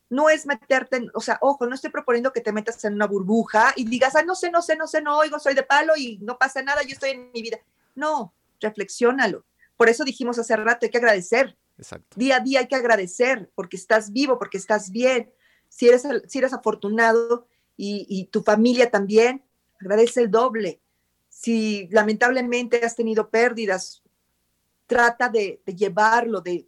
no es meterte, en, o sea, ojo, no estoy proponiendo que te metas en una burbuja y digas, ah, no sé, no sé, no sé, no oigo, soy de palo y no pasa nada, yo estoy en mi vida. No, reflexiónalo. Por eso dijimos hace rato, hay que agradecer. Exacto. Día a día hay que agradecer porque estás vivo, porque estás bien. Si eres, si eres afortunado y, tu familia también, agradece el doble. Si lamentablemente has tenido pérdidas, trata de, llevarlo, de,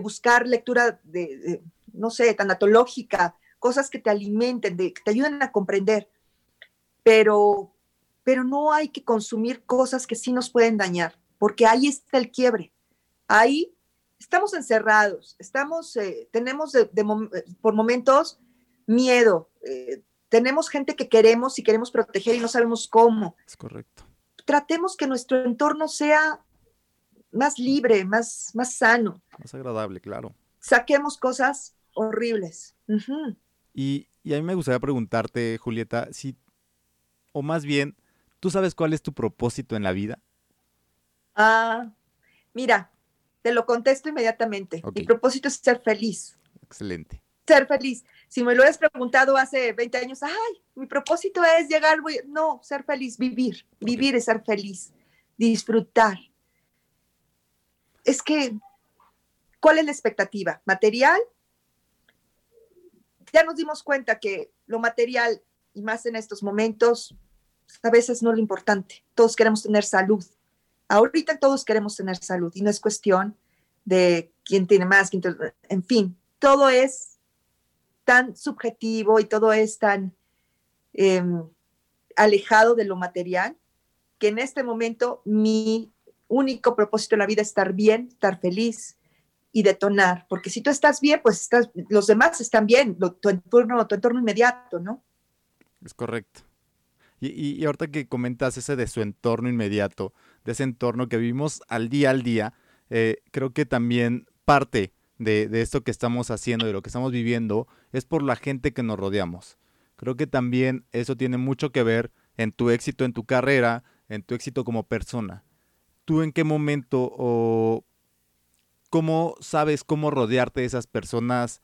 buscar lectura de no sé, tanatológica, cosas que te alimenten, de, que te ayuden a comprender. Pero, pero no hay que consumir cosas que sí nos pueden dañar, porque ahí está el quiebre. Ahí estamos encerrados, estamos, eh, tenemos por momentos miedo, eh, tenemos gente que queremos y queremos proteger y no sabemos cómo. Es correcto. Tratemos que nuestro entorno sea más libre, más, más sano. Más agradable, claro. Saquemos cosas horribles. y, a mí me gustaría preguntarte, Julieta, si, o más bien, ¿tú sabes cuál es tu propósito en la vida? Ah, mira, te lo contesto inmediatamente. Mi propósito es ser feliz. Excelente. Ser feliz. Si me lo hubieras preguntado hace 20 años, ay, mi propósito es llegar, no, ser feliz, vivir. Vivir es ser feliz, disfrutar. Es que, ¿cuál es la expectativa? ¿Material? ya nos dimos cuenta que lo material, y más en estos momentos, a veces no es lo importante. Todos queremos tener salud. Ahorita todos queremos tener salud y no es cuestión de quién tiene más, quién tiene, en fin, todo es tan subjetivo y todo es tan em, alejado de lo material que en este momento mi único propósito en la vida es estar bien, estar feliz, y detonar, porque si tú estás bien, pues estás, los demás están bien, tu, entorno, tu entorno inmediato, ¿no? Es correcto. Y, y, ahorita que comentas ese de su entorno inmediato, de ese entorno que vivimos al día al día, eh, creo que también parte de, de, esto que estamos haciendo, de lo que estamos viviendo, es por la gente que nos rodeamos. Creo que también eso tiene mucho que ver en tu éxito en tu carrera, en tu éxito como persona. ¿Tú en qué momento o ¿cómo sabes cómo rodearte de esas personas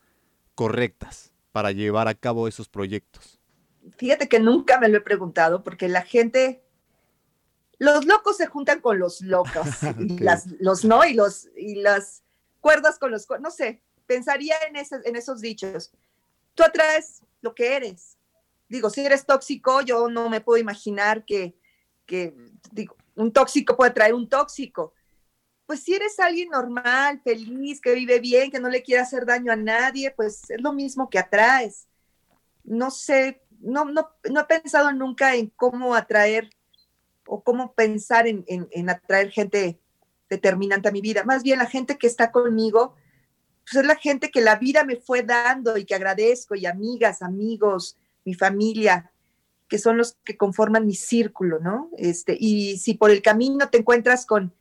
correctas para llevar a cabo esos proyectos? Fíjate que nunca me lo he preguntado porque la gente, los locos se juntan con los locos <laughs> y las, los no y, los, y las cuerdas con los, no sé, pensaría en, en esos dichos. Tú atraes lo que eres. Digo, si eres tóxico, yo no me puedo imaginar que, que digo, un tóxico puede traer un tóxico pues si eres alguien normal, feliz, que vive bien, que no le quiere hacer daño a nadie, pues es lo mismo que atraes. No sé, no, no, no he pensado nunca en cómo atraer o cómo pensar en, en, atraer gente determinante a mi vida. Más bien la gente que está conmigo, pues es la gente que la vida me fue dando y que agradezco, y amigas, amigos, mi familia, que son los que conforman mi círculo, ¿no? Este, y si por el camino te encuentras con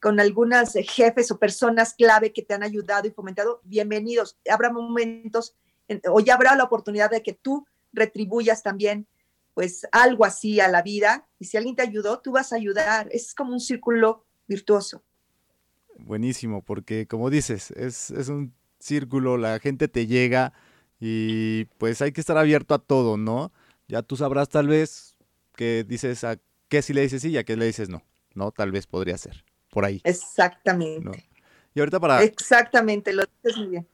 con algunas jefes o personas clave que te han ayudado y fomentado, bienvenidos. Habrá momentos o ya habrá la oportunidad de que tú retribuyas también pues algo así a la vida y si alguien te ayudó, tú vas a ayudar. Es como un círculo virtuoso. Buenísimo, porque como dices, es, es un círculo, la gente te llega y pues hay que estar abierto a todo, ¿no? Ya tú sabrás tal vez que dices a qué si le dices sí y a qué le dices no, ¿no? Tal vez podría ser, por ahí. Exactamente. Y ahorita para... Exactamente, lo dices muy bien.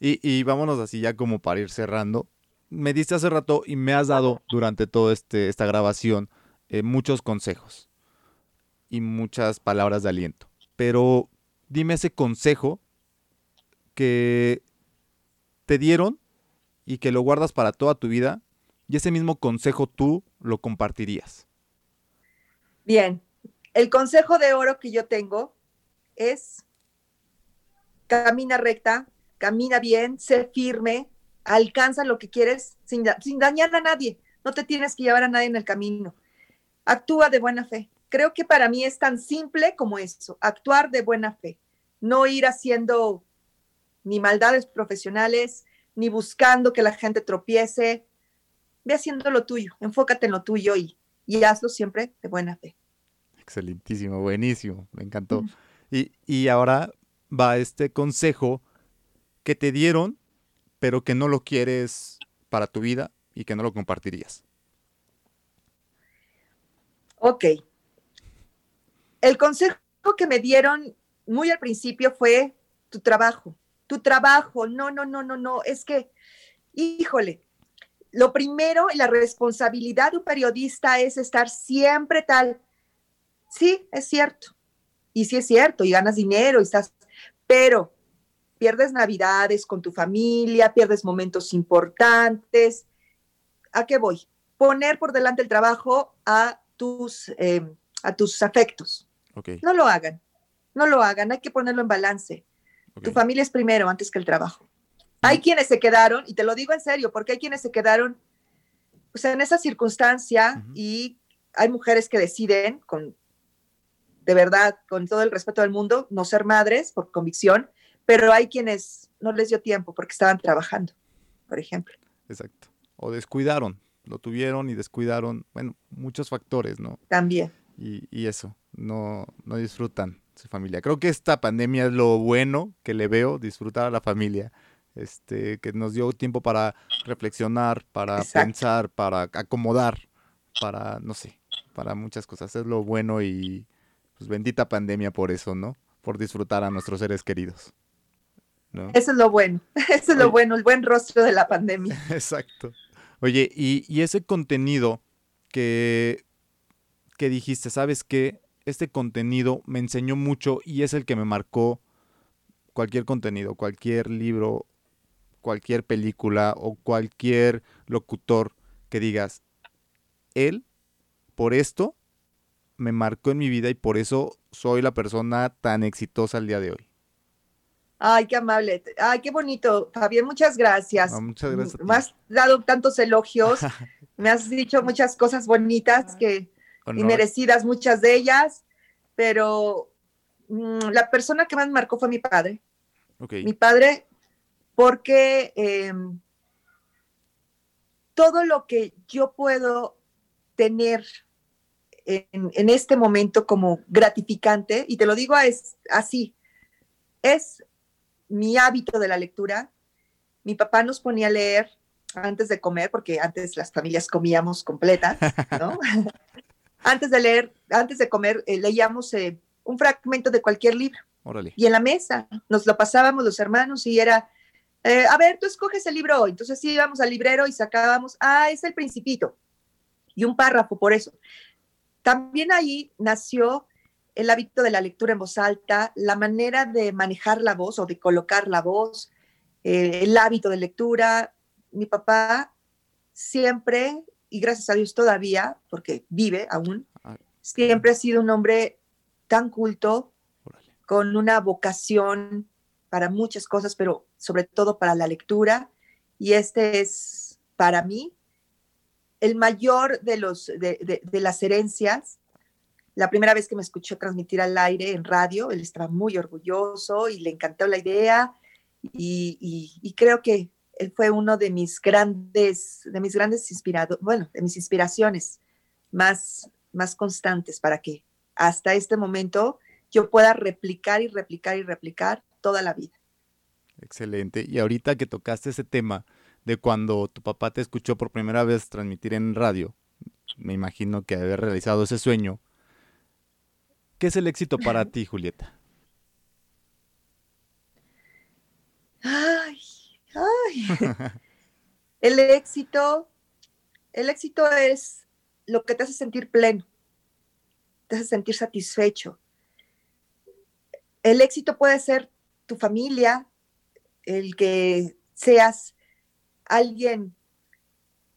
Y, y vámonos así ya como para ir cerrando me diste hace rato y me has dado durante toda este, esta grabación eh, muchos consejos y muchas palabras de aliento. Pero dime ese consejo que te dieron y que lo guardas para toda tu vida y ese mismo consejo tú lo compartirías. Bien, el consejo de oro que yo tengo es camina recta, camina bien, sé firme, alcanza lo que quieres sin, dañar a nadie. No te tienes que llevar a nadie en el camino. Actúa de buena fe. Creo que para mí es tan simple como eso, actuar de buena fe. No ir haciendo ni maldades profesionales, ni buscando que la gente tropiece. Ve haciendo lo tuyo, enfócate en lo tuyo y, y hazlo siempre de buena fe. Excelentísimo, buenísimo, me encantó. Y, y ahora va este consejo que te dieron pero que no lo quieres para tu vida y que no lo compartirías? Ok. El consejo que me dieron muy al principio fue tu trabajo, tu trabajo. No, no, no, no, no. Es que, híjole, lo primero, la responsabilidad de un periodista es estar siempre tal. Sí, es cierto. Y sí es cierto, y ganas dinero, y estás, pero pierdes navidades con tu familia, pierdes momentos importantes. ¿A qué voy? Poner por delante el trabajo a tus, em, a tus afectos. No lo hagan, no lo hagan, hay que ponerlo en balance. Tu familia es primero antes que el trabajo. Hay quienes se quedaron, y te lo digo en serio, porque hay quienes se quedaron pues, en esa circunstancia y hay mujeres que deciden, con, de verdad, con todo el respeto del mundo, no ser madres por convicción, pero hay quienes no les dio tiempo porque estaban trabajando, por ejemplo. Exacto. O descuidaron, lo tuvieron y descuidaron, bueno, muchos factores, ¿no? También. Y, eso, no, no disfrutan su familia. Creo que esta pandemia es lo bueno que le veo, disfrutar a la familia. Este, que nos dio tiempo para reflexionar, para pensar, para acomodar, para, no sé, para muchas cosas. Es lo bueno y pues bendita pandemia por eso, ¿no? Por disfrutar a nuestros seres queridos. Eso es lo bueno, <laughs> eso es lo bueno, el buen rostro de la pandemia. <laughs> Exacto. Oye, y, ese contenido que, que dijiste, ¿sabes qué? Este contenido me enseñó mucho y es el que me marcó cualquier contenido, cualquier libro, cualquier película o cualquier locutor que digas, él, por esto, me marcó en mi vida y por eso soy la persona tan exitosa al día de hoy. Ay, qué amable. Ay, qué bonito. Fabián, muchas gracias. muchas gracias. Me has dado tantos elogios, <laughs> me has dicho muchas cosas bonitas que, y merecidas, muchas de ellas, pero mm, la persona que más me marcó fue mi padre. Mi padre, porque em, todo lo que yo puedo tener en, en, este momento como gratificante, y te lo digo es, así, es mi hábito de la lectura, mi papá nos ponía a leer antes de comer, porque antes las familias comíamos completas, ¿no? <laughs> antes de leer, antes de comer, eh, leíamos eh, un fragmento de cualquier libro. Y en la mesa nos lo pasábamos los hermanos y era, eh, a ver, tú escoges el libro hoy. Entonces sí íbamos al librero y sacábamos, ah, es el principito. Y un párrafo por eso. También ahí nació el hábito de la lectura en voz alta, la manera de manejar la voz o de colocar la voz, eh, el hábito de lectura. Mi papá siempre, y gracias a Dios todavía, porque vive aún, siempre ha sido un hombre tan culto, con una vocación para muchas cosas, pero sobre todo para la lectura. Y este es, para mí, el mayor de, los, de las herencias la primera vez que me escuchó transmitir al aire en radio, él estaba muy orgulloso y le encantó la idea y, creo que él fue uno de mis grandes, de mis grandes inspirados, bueno, de mis inspiraciones más, más constantes para que hasta este momento yo pueda replicar y replicar y replicar toda la vida. Excelente. Y ahorita que tocaste ese tema de cuando tu papá te escuchó por primera vez transmitir en radio, me imagino que haber realizado ese sueño. ¿Qué es el éxito para <laughs> ti, Julieta? Ay, ay. <laughs> el éxito, el éxito es lo que te hace sentir pleno, te hace sentir satisfecho. El éxito puede ser tu familia, el que seas alguien,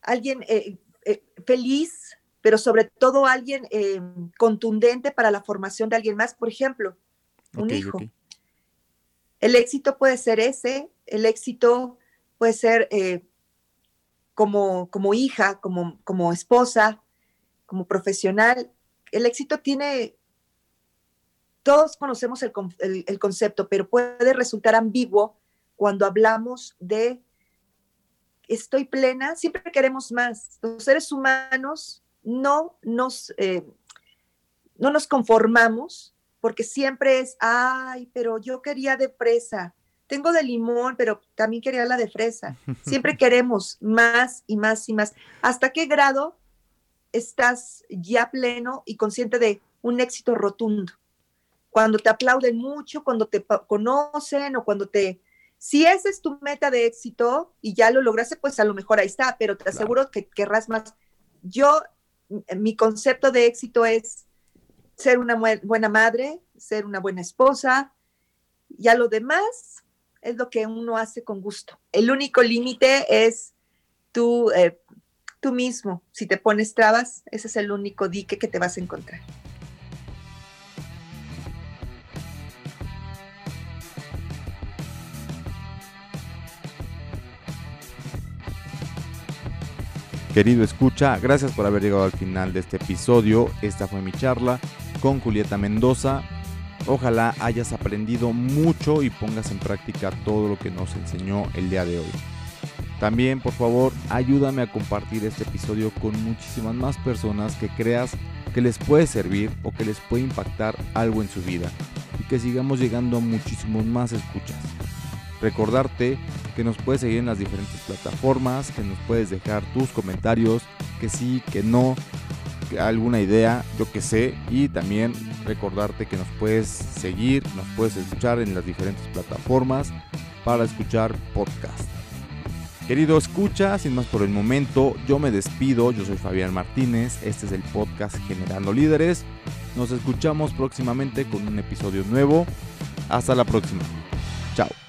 alguien eh, eh, feliz, pero sobre todo alguien eh, contundente para la formación de alguien más. Por ejemplo, un hijo. El éxito puede ser ese, el éxito puede ser como, como hija, como, como esposa, como profesional. El éxito tiene, todos conocemos el concepto, pero puede resultar ambiguo cuando hablamos de estoy plena, siempre queremos más. Los seres humanos no nos, eh, no nos conformamos porque siempre es, ay, pero yo quería de fresa, tengo de limón, pero también quería la de fresa. <laughs> Siempre queremos más y más y más. ¿Hasta qué grado estás ya pleno y consciente de un éxito rotundo? Cuando te aplauden mucho, cuando te conocen o cuando te si esa es tu meta de éxito y ya lo lograste, pues a lo mejor ahí está, pero te aseguro que querrás más. Yo, mi concepto de éxito es ser una buena madre, ser una buena esposa, y a lo demás es lo que uno hace con gusto. El único límite es tú, eh, tú mismo. Si te pones trabas, ese es el único dique que te vas a encontrar. Querido escucha, gracias por haber llegado al final de este episodio. Esta fue mi charla con Julieta Mendoza. Ojalá hayas aprendido mucho y pongas en práctica todo lo que nos enseñó el día de hoy. También, por favor, ayúdame a compartir este episodio con muchísimas más personas que creas que les puede servir o que les puede impactar algo en su vida y que sigamos llegando a muchísimos más escuchas. Recordarte que nos puedes seguir en las diferentes plataformas, que nos puedes dejar tus comentarios, que sí, que no, alguna idea, yo que sé, y también recordarte que nos puedes seguir, nos puedes escuchar en las diferentes plataformas para escuchar podcast. Querido escucha, sin más por el momento, yo me despido, yo soy Fabián Martínez, este es el podcast Generando Líderes, nos escuchamos próximamente con un episodio nuevo, hasta la próxima, chao.